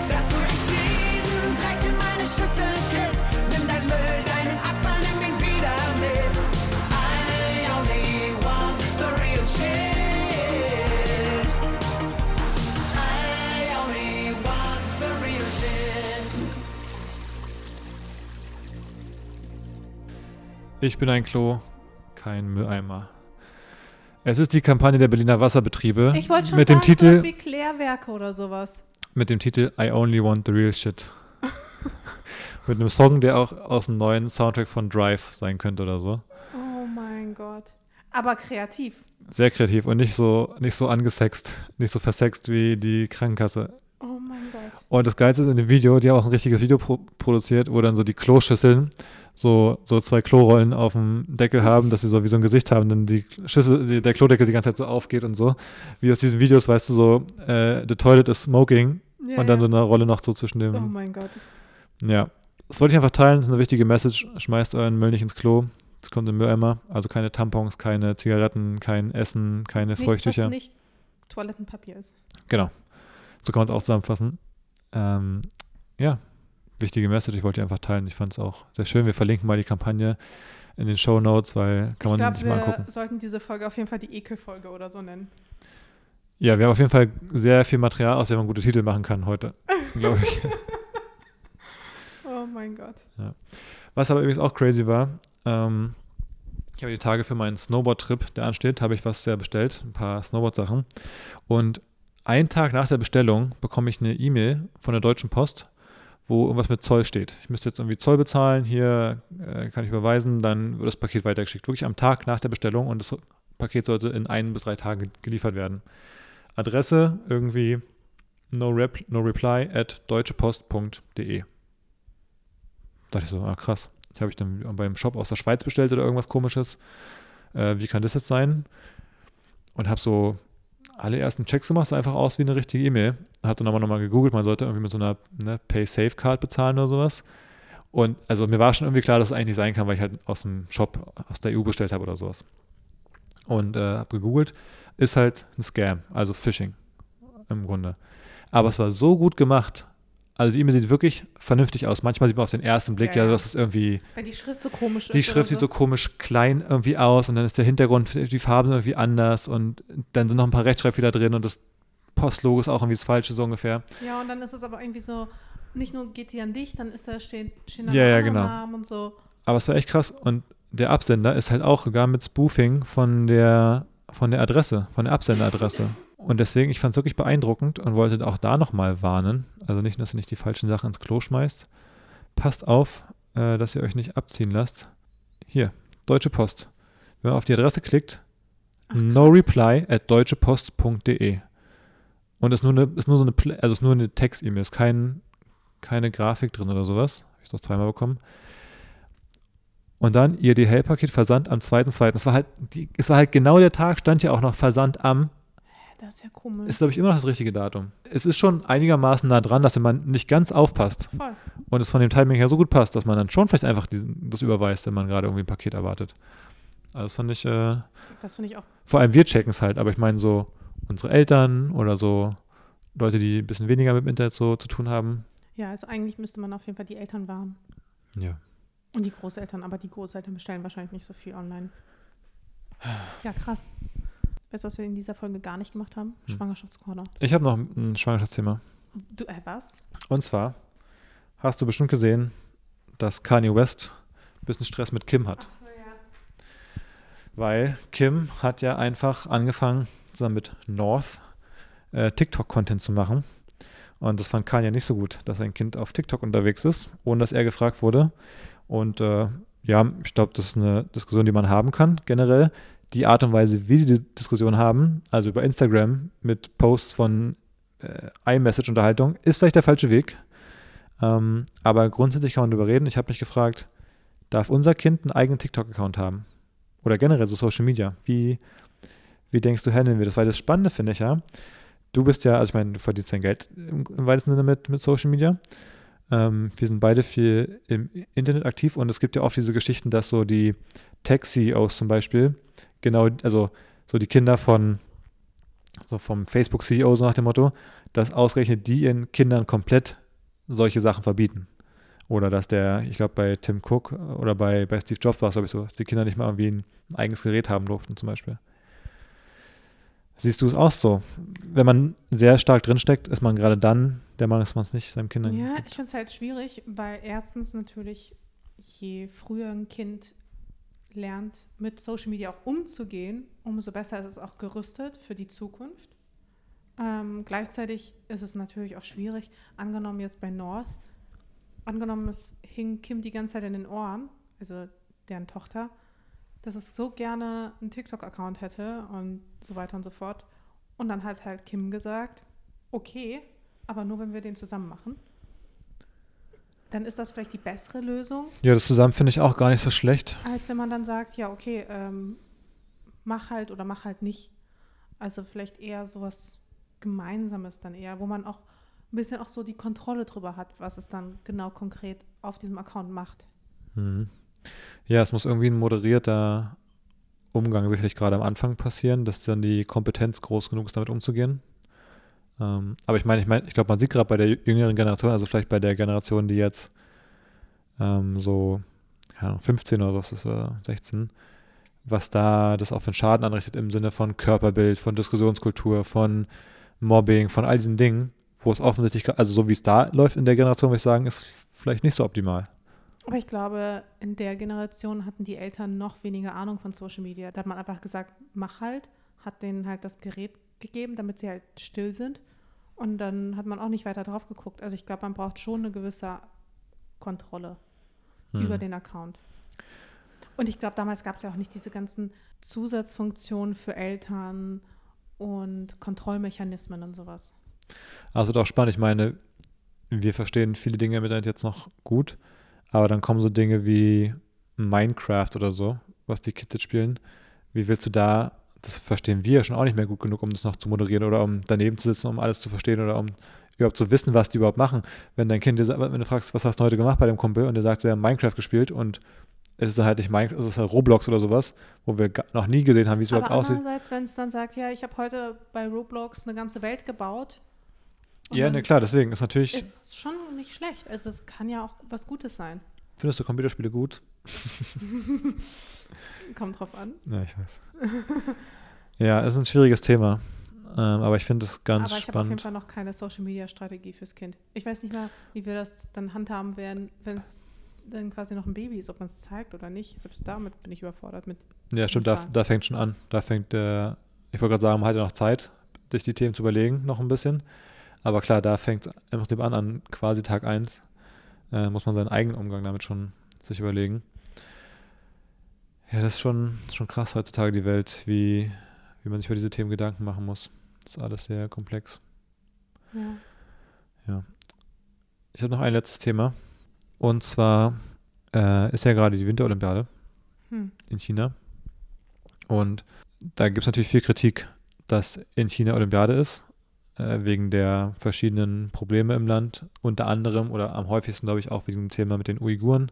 Dass du nicht jeden Dreck in meine Schüssel kriegst. Ich bin ein Klo, kein Mülleimer. Es ist die Kampagne der Berliner Wasserbetriebe Ich wollte schon mit sagen, dem Titel sowas wie Klärwerke oder sowas. mit dem Titel I Only Want the Real Shit. mit einem Song, der auch aus dem neuen Soundtrack von Drive sein könnte oder so. Oh mein Gott. Aber kreativ. Sehr kreativ und nicht so nicht so angesext, nicht so versext wie die Krankenkasse. Oh mein Gott. Und das Geilste ist in dem Video, die haben auch ein richtiges Video pro produziert, wo dann so die Kloschüsseln so, so zwei Klorollen auf dem Deckel haben, dass sie so wie so ein Gesicht haben, dann die Schüssel, die, der Klodeckel die ganze Zeit so aufgeht und so. Wie aus diesen Videos, weißt du, so, äh, the toilet is smoking Ja, und dann so ja. eine Rolle noch so zwischen dem. Oh mein Gott. Ja. Das wollte ich einfach teilen, das ist eine wichtige Message. Schmeißt euren Müll nicht ins Klo. Es kommt im Mülleimer. Also keine Tampons, keine Zigaretten, kein Essen, keine Nichts, Feuchttücher. was nicht Toilettenpapier ist. Genau. So kann man es auch zusammenfassen. Ähm, ja, wichtige Message. Ich wollte die einfach teilen. Ich fand es auch sehr schön. Wir verlinken mal die Kampagne in den Show Notes, weil kann ich man glaube, sich mal wir angucken. sollten diese Folge auf jeden Fall die Ekelfolge oder so nennen. Ja, wir haben auf jeden Fall sehr viel Material, aus dem man gute Titel machen kann heute, glaube ich. Oh mein Gott. Was aber übrigens auch crazy war, ähm, ich habe die Tage für meinen Snowboard-Trip, der ansteht, habe ich was sehr bestellt, ein paar Snowboard-Sachen. Und einen Tag nach der Bestellung bekomme ich eine E-Mail von der Deutschen Post, wo irgendwas mit Zoll steht. Ich müsste jetzt irgendwie Zoll bezahlen, hier äh, kann ich überweisen, dann wird das Paket weitergeschickt. Wirklich am Tag nach der Bestellung und das Paket sollte in ein bis drei Tagen geliefert werden. Adresse irgendwie no, rep, no reply at deutschepost.de. Dachte ich so, ah krass. Ich habe ich dann beim Shop aus der Schweiz bestellt oder irgendwas komisches. Äh, wie kann das jetzt sein? Und habe so alle ersten Checks gemacht, sah einfach aus wie eine richtige E-Mail. Habe dann aber nochmal gegoogelt, man sollte irgendwie mit so einer ne, Pay-Safe-Card bezahlen oder sowas. Und also mir war schon irgendwie klar, dass es eigentlich sein kann, weil ich halt aus dem Shop aus der EU bestellt habe oder sowas. Und äh, habe gegoogelt, ist halt ein Scam, also Phishing im Grunde. Aber es war so gut gemacht. Also die E-Mail sieht wirklich vernünftig aus. Manchmal sieht man auf den ersten Blick, Ja, ja, ja. dass es irgendwie Weil die Schrift so komisch ist. die Schrift sieht so komisch klein irgendwie aus und dann ist der Hintergrund, die Farben sind irgendwie anders und dann sind noch ein paar Rechtschreibfehler drin und das Postlogo ist auch irgendwie das Falsche so ungefähr. Ja, und dann ist es aber irgendwie so, nicht nur geht die an dich, dann ist da stehen, stehen Ja, ja, genau. Namen und so. Aber es war echt krass und der Absender ist halt auch sogar mit Spoofing von der, von der Adresse, von der Absenderadresse. Und deswegen, ich fand es wirklich beeindruckend und wollte auch da nochmal warnen. Also nicht, dass ihr nicht die falschen Sachen ins Klo schmeißt. Passt auf, äh, dass ihr euch nicht abziehen lasst. Hier, Deutsche Post. Wenn man auf die Adresse klickt, no reply at deutschepost.de. Und ist nur, eine, ist nur so eine, also ist nur eine Text-E-Mail, ist kein, keine Grafik drin oder sowas. Habe ich doch zweimal bekommen. Und dann ihr DHL-Paket Versand am 2.2. Es war halt, die, es war halt genau der Tag, stand ja auch noch Versand am Das ist ja komisch. ist, glaube ich, immer noch das richtige Datum. Es ist schon einigermaßen nah dran, dass wenn man nicht ganz aufpasst Voll. und es von dem Timing her so gut passt, dass man dann schon vielleicht einfach die, das überweist, wenn man gerade irgendwie ein Paket erwartet. Also das fand ich, äh, Das finde ich auch. vor allem wir checken es halt, aber ich meine so unsere Eltern oder so Leute, die ein bisschen weniger mit dem Internet so zu tun haben. Ja, also eigentlich müsste man auf jeden Fall die Eltern warnen. Ja. Und die Großeltern, aber die Großeltern bestellen wahrscheinlich nicht so viel online. Ja, krass. Weißt du, was wir in dieser Folge gar nicht gemacht haben? Hm. Schwangerschaftscorner. Ich habe noch ein Schwangerschaftsthema. Du, äh, was? Und zwar hast du bestimmt gesehen, dass Kanye West ein bisschen Stress mit Kim hat. Weil Kim hat ja einfach angefangen, zusammen mit North äh, TikTok-Content zu machen. Und das fand Kanye nicht so gut, dass sein Kind auf TikTok unterwegs ist, ohne dass er gefragt wurde. Und äh, ja, ich glaube, das ist eine Diskussion, die man haben kann, generell. Die Art und Weise, wie sie die Diskussion haben, also über Instagram mit Posts von äh, iMessage-Unterhaltung, ist vielleicht der falsche Weg. Ähm, aber grundsätzlich kann man darüber reden. Ich habe mich gefragt, darf unser Kind einen eigenen TikTok-Account haben? Oder generell so Social Media? Wie, wie denkst du, handeln wir das? Weil das Spannende finde ich ja, du bist ja, also ich meine, du verdienst dein Geld im, im weitesten Sinne mit, mit Social Media. Ähm, wir sind beide viel im Internet aktiv und es gibt ja oft diese Geschichten, dass so die Tech-CEOs zum Beispiel, genau, also so die Kinder von, so vom Facebook-CEO, so nach dem Motto, dass ausgerechnet die ihren Kindern komplett solche Sachen verbieten. Oder dass der, ich glaube bei Tim Cook oder bei, bei Steve Jobs war es, glaube ich, so, dass die Kinder nicht mal irgendwie ein eigenes Gerät haben durften, zum Beispiel. Siehst du es auch so? Wenn man sehr stark drinsteckt, ist man gerade dann der Meinung, dass man es nicht seinem Kindern Ja, gibt. ich finde es halt schwierig, weil erstens natürlich, je früher ein Kind lernt, mit Social Media auch umzugehen, umso besser ist es auch gerüstet für die Zukunft. Ähm, gleichzeitig ist es natürlich auch schwierig, angenommen jetzt bei North, angenommen es hing Kim die ganze Zeit in den Ohren, also deren Tochter, dass es so gerne einen TikTok-Account hätte und so weiter und so fort. Und dann hat halt Kim gesagt, okay, aber nur wenn wir den zusammen machen. Dann ist das vielleicht die bessere Lösung, Ja, das zusammen finde ich auch gar nicht so schlecht. als wenn man dann sagt, ja, okay, ähm, mach halt oder mach halt nicht. Also vielleicht eher sowas Gemeinsames dann eher, wo man auch ein bisschen auch so die Kontrolle drüber hat, was es dann genau konkret auf diesem Account macht. Mhm. Ja, es muss irgendwie ein moderierter Umgang sicherlich gerade am Anfang passieren, dass dann die Kompetenz groß genug ist, damit umzugehen. Ähm, aber ich meine, ich meine, ich glaube, man sieht gerade bei der jüngeren Generation, also vielleicht bei der Generation, die jetzt ähm, so Ahnung, 15 oder was ist oder 16, was da das auch für einen Schaden anrichtet im Sinne von Körperbild, von Diskussionskultur, von Mobbing, von all diesen Dingen, wo es offensichtlich, also so wie es da läuft in der Generation, würde ich sagen, ist vielleicht nicht so optimal. Aber ich glaube, in der Generation hatten die Eltern noch weniger Ahnung von Social Media. Da hat man einfach gesagt, mach halt, hat denen halt das Gerät gegeben, damit sie halt still sind. Und dann hat man auch nicht weiter drauf geguckt. Also ich glaube, man braucht schon eine gewisse Kontrolle Hm. über den Account. Und ich glaube, damals gab es ja auch nicht diese ganzen Zusatzfunktionen für Eltern und Kontrollmechanismen und sowas. Also doch spannend. Ich meine, wir verstehen viele Dinge im Internet jetzt noch gut, aber dann kommen so Dinge wie Minecraft oder so, was die Kids jetzt spielen. Wie willst du da, das verstehen wir schon auch nicht mehr gut genug, um das noch zu moderieren oder um daneben zu sitzen, um alles zu verstehen oder um überhaupt zu wissen, was die überhaupt machen. Wenn dein Kind dir, wenn du fragst, was hast du heute gemacht bei dem Kumpel und der sagt, er hat Minecraft gespielt und es ist halt nicht Minecraft, es ist halt Roblox oder sowas, wo wir noch nie gesehen haben, wie es überhaupt Aber aussieht. andererseits, wenn es dann sagt, ja, ich habe heute bei Roblox eine ganze Welt gebaut. Ja, ne, klar, deswegen ist natürlich, Ist schon nicht schlecht. Also es kann ja auch was Gutes sein. Findest du Computerspiele gut? Kommt drauf an. Ja, ich weiß. ja, es ist ein schwieriges Thema. Ähm, aber ich finde es ganz Aber ich habe auf jeden spannend. Fall noch keine Social-Media-Strategie fürs Kind. Ich weiß nicht mal, wie wir das dann handhaben werden, wenn es dann quasi noch ein Baby ist, ob man es zeigt oder nicht. Selbst damit bin ich überfordert mit. Ja, stimmt, da, da fängt schon an. Da fängt der, ich wollte gerade sagen, man hat ja noch Zeit, sich die Themen zu überlegen, noch ein bisschen. Aber klar, da fängt es im Prinzip an, an quasi Tag 1. Äh, muss man seinen eigenen Umgang damit schon sich überlegen. Ja, das ist schon, das ist schon krass heutzutage, die Welt, wie, wie man sich über diese Themen Gedanken machen muss. Das ist alles sehr komplex. Ja. Ich habe noch ein letztes Thema. Und zwar äh, ist ja gerade die Winterolympiade Hm. in China. Und da gibt es natürlich viel Kritik, dass in China Olympiade ist, wegen der verschiedenen Probleme im Land. Unter anderem oder am häufigsten, glaube ich, auch wegen dem Thema mit den Uiguren,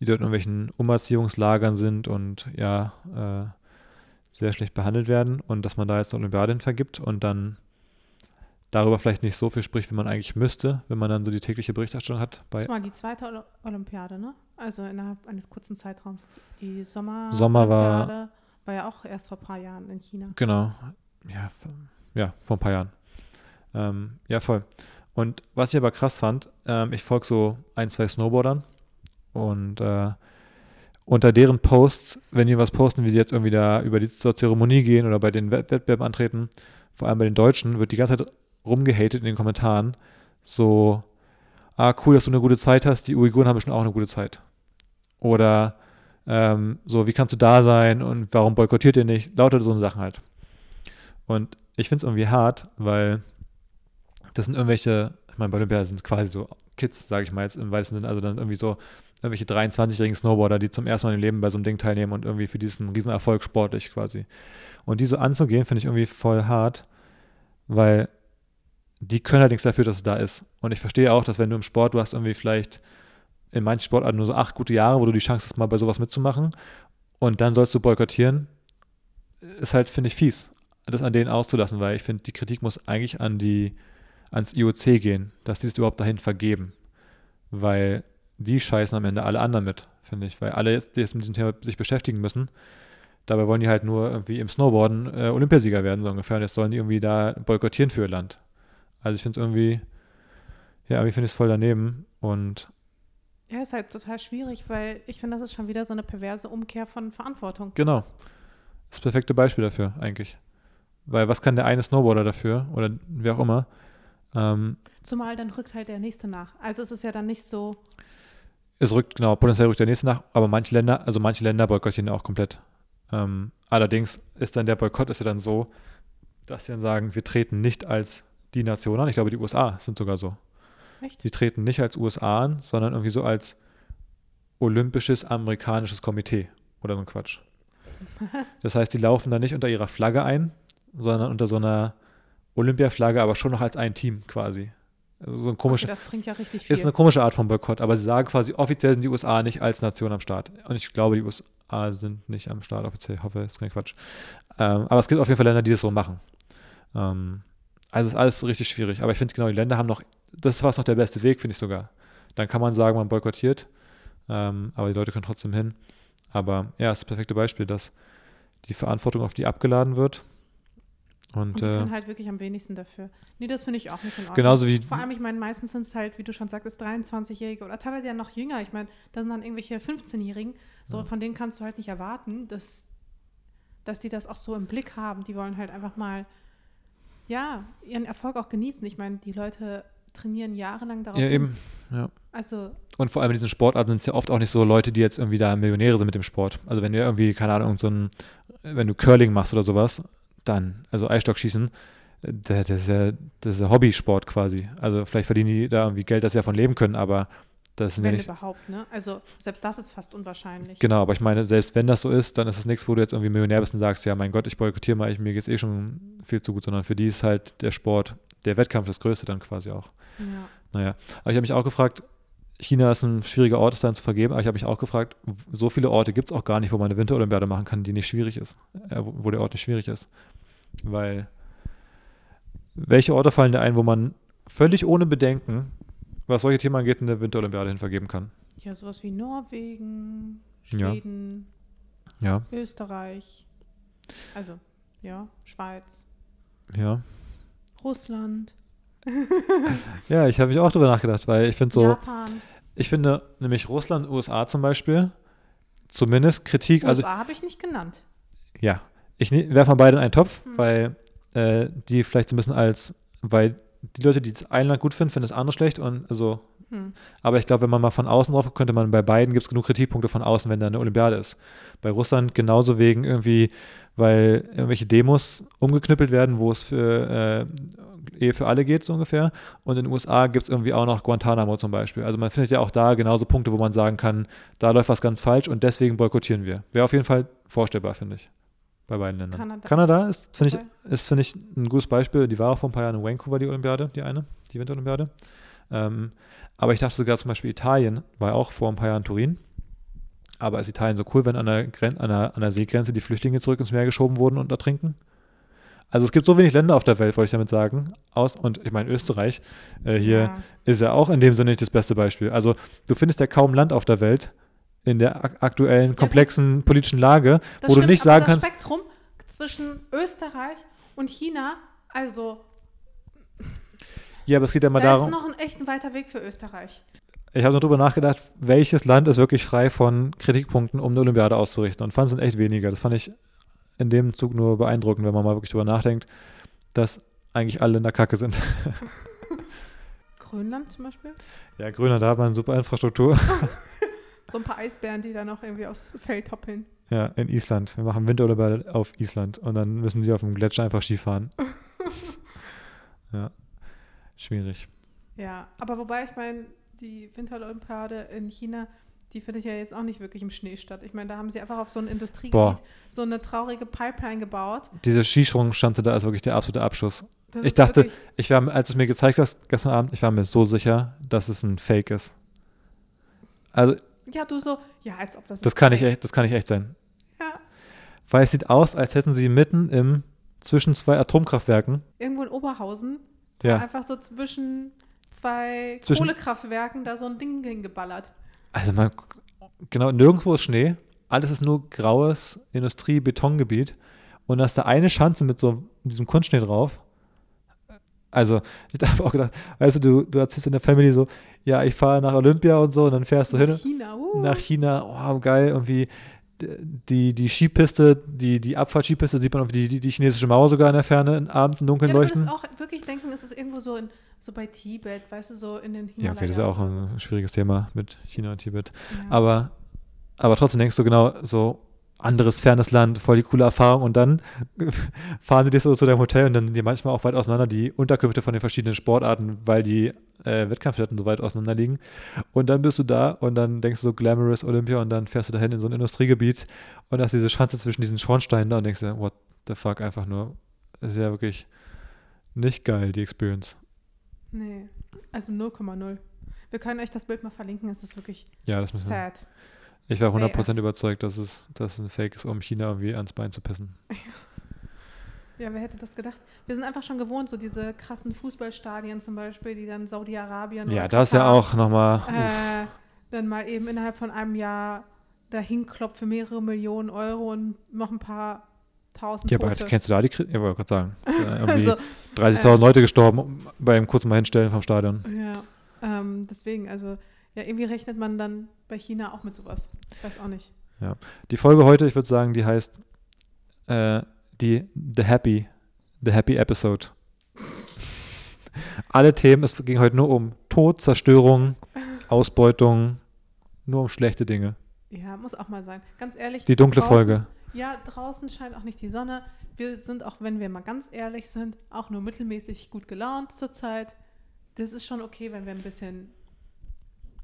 die dort in irgendwelchen Umerziehungslagern sind und ja, äh, sehr schlecht behandelt werden. Und dass man da jetzt eine Olympiade hin vergibt und dann darüber vielleicht nicht so viel spricht, wie man eigentlich müsste, wenn man dann so die tägliche Berichterstattung hat. Bei Das war die zweite Ol- Olympiade, ne? Also innerhalb eines kurzen Zeitraums. Die Sommer Sommer war- war ja auch erst vor ein paar Jahren in China. Genau. Ja, ja vor ein paar Jahren. Ähm, ja, voll. Und was ich aber krass fand, ähm, ich folge so ein, zwei Snowboardern und äh, unter deren Posts, wenn die was posten, wie sie jetzt irgendwie da über die zur Zeremonie gehen oder bei den Wett Wettbewerben antreten, vor allem bei den Deutschen, wird die ganze Zeit rumgehatet in den Kommentaren. So, ah, cool, dass du eine gute Zeit hast, die Uiguren haben bestimmt auch eine gute Zeit. Oder ähm, so, wie kannst du da sein und warum boykottiert ihr nicht? Lauter so Sachen halt. Und ich finde es irgendwie hart, weil das sind irgendwelche, ich meine, bei Olympia sind quasi so Kids, sage ich mal jetzt im weitesten Sinne, also dann irgendwie so irgendwelche 23-jährigen Snowboarder, die zum ersten Mal im Leben bei so einem Ding teilnehmen und irgendwie für diesen Riesenerfolg sportlich quasi. Und die so anzugehen, finde ich irgendwie voll hart, weil die können halt nichts dafür, dass es da ist. Und ich verstehe auch, dass wenn du im Sport, du hast irgendwie vielleicht in manchen Sportarten nur so acht gute Jahre, wo du die Chance hast, mal bei sowas mitzumachen und dann sollst du boykottieren, ist halt, finde ich, fies, das an denen auszulassen, weil ich finde, die Kritik muss eigentlich an die, ans IOC gehen, dass die das überhaupt dahin vergeben. Weil die scheißen am Ende alle anderen mit, finde ich. Weil alle, jetzt, die jetzt mit diesem Thema sich beschäftigen müssen, dabei wollen die halt nur irgendwie im Snowboarden äh, Olympiasieger werden, so ungefähr. Und jetzt sollen die irgendwie da boykottieren für ihr Land. Also ich finde es irgendwie, ja, irgendwie finde ich es voll daneben. Und Ja, ist halt total schwierig, weil ich finde, das ist schon wieder so eine perverse Umkehr von Verantwortung. Genau. Das perfekte Beispiel dafür, eigentlich. Weil was kann der eine Snowboarder dafür oder wer auch immer? Ähm, Zumal dann rückt halt der nächste nach. Also es ist ja dann nicht so, es rückt, genau, potenziell rückt der nächste nach, aber manche Länder, also manche Länder boykottieren auch komplett. Ähm, allerdings ist dann der Boykott ist ja dann so, dass sie dann sagen, wir treten nicht als die Nation an. Ich glaube, die USA sind sogar so. echt? Die treten nicht als USA an, sondern irgendwie so als olympisches amerikanisches Komitee oder so ein Quatsch. Das heißt, die laufen da nicht unter ihrer Flagge ein, sondern unter so einer Olympiaflagge, aber schon noch als ein Team quasi. Also so ein komischer, Okay, das bringt ja richtig viel. ist eine komische Art von Boykott, aber sie sagen quasi, offiziell sind die USA nicht als Nation am Start. Und ich glaube, die USA sind nicht am Start offiziell. Ich hoffe, das ist kein Quatsch. Ähm, aber es gibt auf jeden Fall Länder, die das so machen. Ähm, also ist alles richtig schwierig. Aber ich finde genau, die Länder haben noch, das ist fast noch der beste Weg, finde ich sogar. Dann kann man sagen, man boykottiert, ähm, aber die Leute können trotzdem hin. Aber ja, es ist das perfekte Beispiel, dass die Verantwortung auf die abgeladen wird. Und, Und die äh, halt wirklich am wenigsten dafür. Nee, das finde ich auch nicht in Ordnung. genauso wie Vor allem, ich meine, meistens sind es halt, wie du schon sagtest, 23-Jährige oder teilweise ja noch jünger. Ich meine, da sind dann irgendwelche 15-Jährigen. So, von denen kannst du halt nicht erwarten, dass, dass die das auch so im Blick haben. Die wollen halt einfach mal, ja, ihren Erfolg auch genießen. Ich meine, die Leute trainieren jahrelang darauf. ja, eben. Ja. Also, Und vor allem in diesen Sportarten sind es ja oft auch nicht so Leute, die jetzt irgendwie da Millionäre sind mit dem Sport. Also wenn du irgendwie, keine Ahnung, so ein, wenn du Curling machst oder sowas, dann, also Eisstockschießen, das ist ja, das ist ja Hobbysport quasi. Also vielleicht verdienen die da irgendwie Geld, dass sie davon leben können, aber das ja wenn nicht. überhaupt, ne? Also, selbst das ist fast unwahrscheinlich. Genau, aber ich meine, selbst wenn das so ist, dann ist es nichts, wo du jetzt irgendwie Millionär bist und sagst, ja, mein Gott, ich boykottiere mal, ich, mir geht es eh schon viel zu gut, sondern für die ist halt der Sport, der Wettkampf das Größte dann quasi auch. Ja. Naja, aber ich habe mich auch gefragt, China ist ein schwieriger Ort, es dann zu vergeben, aber ich habe mich auch gefragt, so viele Orte gibt es auch gar nicht, wo man eine Winterolympiade machen kann, die nicht schwierig ist, äh, wo, wo der Ort nicht schwierig ist. Weil, welche Orte fallen dir ein, wo man völlig ohne Bedenken, was solche Themen angeht, eine Winterolympiade hin vergeben kann? ja, sowas wie Norwegen, Ja. Schweden, Ja, Österreich, also, ja, Schweiz, ja. Russland, Ja, ich habe mich auch darüber nachgedacht, weil ich finde so, Japan. ich finde nämlich Russland, USA zum Beispiel, zumindest Kritik, also USA habe ich nicht genannt. Ja, ich ne, werfe mal beide in einen Topf, Hm. weil äh, die vielleicht so ein bisschen als, weil die Leute, die das eine Land gut finden, finden das andere schlecht und also, Hm. aber ich glaube, wenn man mal von außen drauf könnte man bei beiden gibt es genug Kritikpunkte von außen, wenn da eine Olympiade ist. Bei Russland genauso wegen irgendwie, weil irgendwelche Demos umgeknüppelt werden, wo es für äh, Ehe für alle geht, so ungefähr. Und in den USA gibt es irgendwie auch noch Guantanamo zum Beispiel. Also man findet ja auch da genauso Punkte, wo man sagen kann, da läuft was ganz falsch und deswegen boykottieren wir. Wäre auf jeden Fall vorstellbar, finde ich. Bei beiden Ländern. Kanada. Kanada ist, finde ich, ist, finde ich, ein gutes Beispiel. Die war auch vor ein paar Jahren in Vancouver, die Olympiade, die eine, die Winterolympiade. Ähm, aber ich dachte sogar zum Beispiel Italien war auch vor ein paar Jahren Turin. Aber ist Italien so cool, wenn an der, Gren an, der, an der Seegrenze die Flüchtlinge zurück ins Meer geschoben wurden und ertrinken? Also es gibt so wenig Länder auf der Welt, wollte ich damit sagen. Aus, und ich meine, Österreich äh, hier Ja. ist ja auch in dem Sinne nicht das beste Beispiel. Also du findest ja kaum Land auf der Welt in der ak aktuellen komplexen politischen Lage, Das wo du stimmt, nicht aber sagen das kannst, Spektrum zwischen Österreich und China, also ja, aber es geht ja mal da darum, ist noch ein echt ein weiter Weg für Österreich. ich habe noch drüber nachgedacht, welches Land ist wirklich frei von Kritikpunkten, um eine Olympiade auszurichten. Und fand es sind echt weniger. Das fand ich in dem Zug nur beeindruckend, wenn man mal wirklich drüber nachdenkt, dass eigentlich alle in der Kacke sind. Grönland zum Beispiel. Ja, Grönland, da hat man super Infrastruktur. So ein paar Eisbären, die da noch irgendwie aufs Feld hoppeln. Ja, in Island. Wir machen Winterolympiade auf Island und dann müssen sie auf dem Gletscher einfach Skifahren. ja, schwierig. Ja, aber wobei ich meine, die Winterolympiade in China, die findet ja jetzt auch nicht wirklich im Schnee statt. Ich meine, da haben sie einfach auf so ein Industriegebiet Boah. so eine traurige Pipeline gebaut. Diese Skisprungschanze da ist wirklich der absolute Abschuss. Das Ich dachte, ich war, als du es mir gezeigt hast gestern Abend, ich war mir so sicher, dass es ein Fake ist. Also, ja, du so, ja, als ob das. das ist kann nicht fake. echt, das kann nicht echt sein. Ja, Weil es sieht aus, als hätten sie mitten im zwischen zwei Atomkraftwerken, irgendwo in Oberhausen, ja, einfach so zwischen zwei Zwischen- Kohlekraftwerken da so ein Ding hingeballert. also man, genau, nirgendwo ist Schnee, alles ist nur graues Industrie-Betongebiet und da ist da eine Schanze mit so diesem Kunstschnee drauf. Also, ich habe auch gedacht, weißt du, du, du erzählst in der Family so, ja, ich fahre nach Olympia und so und dann fährst du hin. China, uh. nach China, oh, geil, irgendwie die, die Skipiste, die, die Abfahrtskipiste sieht man auf die, die, die chinesische Mauer sogar in der Ferne, in, abends im Dunkeln ja, du würdest leuchten. auch wirklich denken, es ist irgendwo so, in, so bei Tibet, weißt du, so in den Ja, okay, das ist ja auch ein schwieriges Thema mit China und Tibet. Ja. Aber, aber trotzdem denkst du genau, so anderes, fernes Land, voll die coole Erfahrung und dann fahren sie dich so zu deinem Hotel und dann sind die manchmal auch weit auseinander, die Unterkünfte von den verschiedenen Sportarten, weil die äh, Wettkampfstätten so weit auseinander liegen. Und dann bist du da und dann denkst du so glamorous Olympia und dann fährst du dahin in so ein Industriegebiet und hast diese Schanze zwischen diesen Schornsteinen da und denkst dir, what the fuck, einfach nur, das ist ja wirklich nicht geil, die Experience. Nee, also 0,0. Wir können euch das Bild mal verlinken, es ist wirklich Ja, das müssen wir. Ich war 100% AF. überzeugt, dass es, dass ein Fake ist, um China irgendwie ans Bein zu pissen. Ja, wer hätte das gedacht? Wir sind einfach schon gewohnt, so diese krassen Fußballstadien zum Beispiel, die dann Saudi-Arabien Ja, das ist ja Katar, auch nochmal. äh, dann mal eben innerhalb von einem Jahr dahin klopft für mehrere Millionen Euro und noch ein paar tausend Ja, aber Tote. kennst du da die Kritik? Ja, wollte gerade sagen. Irgendwie Also, 30.000 äh, Leute gestorben beim kurzen Mal hinstellen vom Stadion. Ja, ähm, deswegen, also ja, irgendwie rechnet man dann bei China auch mit sowas. Ich weiß auch nicht. Die Folge heute, ich würde sagen, die heißt äh, die The Happy, The Happy Episode. Alle Themen, es ging heute nur um Tod, Zerstörung, Ausbeutung, nur um schlechte Dinge. Ja, muss auch mal sein. Ganz ehrlich. Die dunkle draußen, Folge. Ja, draußen scheint auch nicht die Sonne. Wir sind, auch wenn wir mal ganz ehrlich sind, auch nur mittelmäßig gut gelaunt zurzeit. Das ist schon okay, wenn wir ein bisschen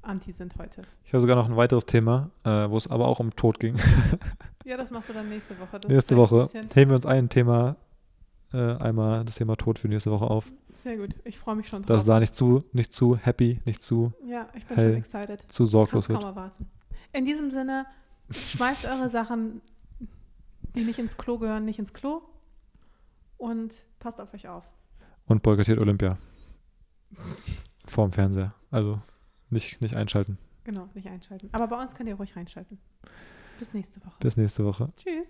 anti sind heute. Ich habe sogar noch ein weiteres Thema, äh, wo es aber auch um Tod ging. Ja, das machst du dann nächste Woche. Das nächste Woche heben wir uns ein Thema, äh, einmal das Thema Tod für nächste Woche auf. Sehr gut. Ich freue mich schon Dass drauf. es da nicht zu, nicht zu happy, nicht zu, ja, ich bin hell schon excited. zu sorglos wird. In diesem Sinne, schmeißt eure Sachen, die nicht ins Klo gehören, nicht ins Klo. Und passt auf euch auf. Und boykottiert Olympia. Vorm Fernseher. Also nicht, nicht einschalten. Genau, nicht einschalten. Aber bei uns könnt ihr ruhig reinschalten. Bis nächste Woche. Bis nächste Woche. Tschüss.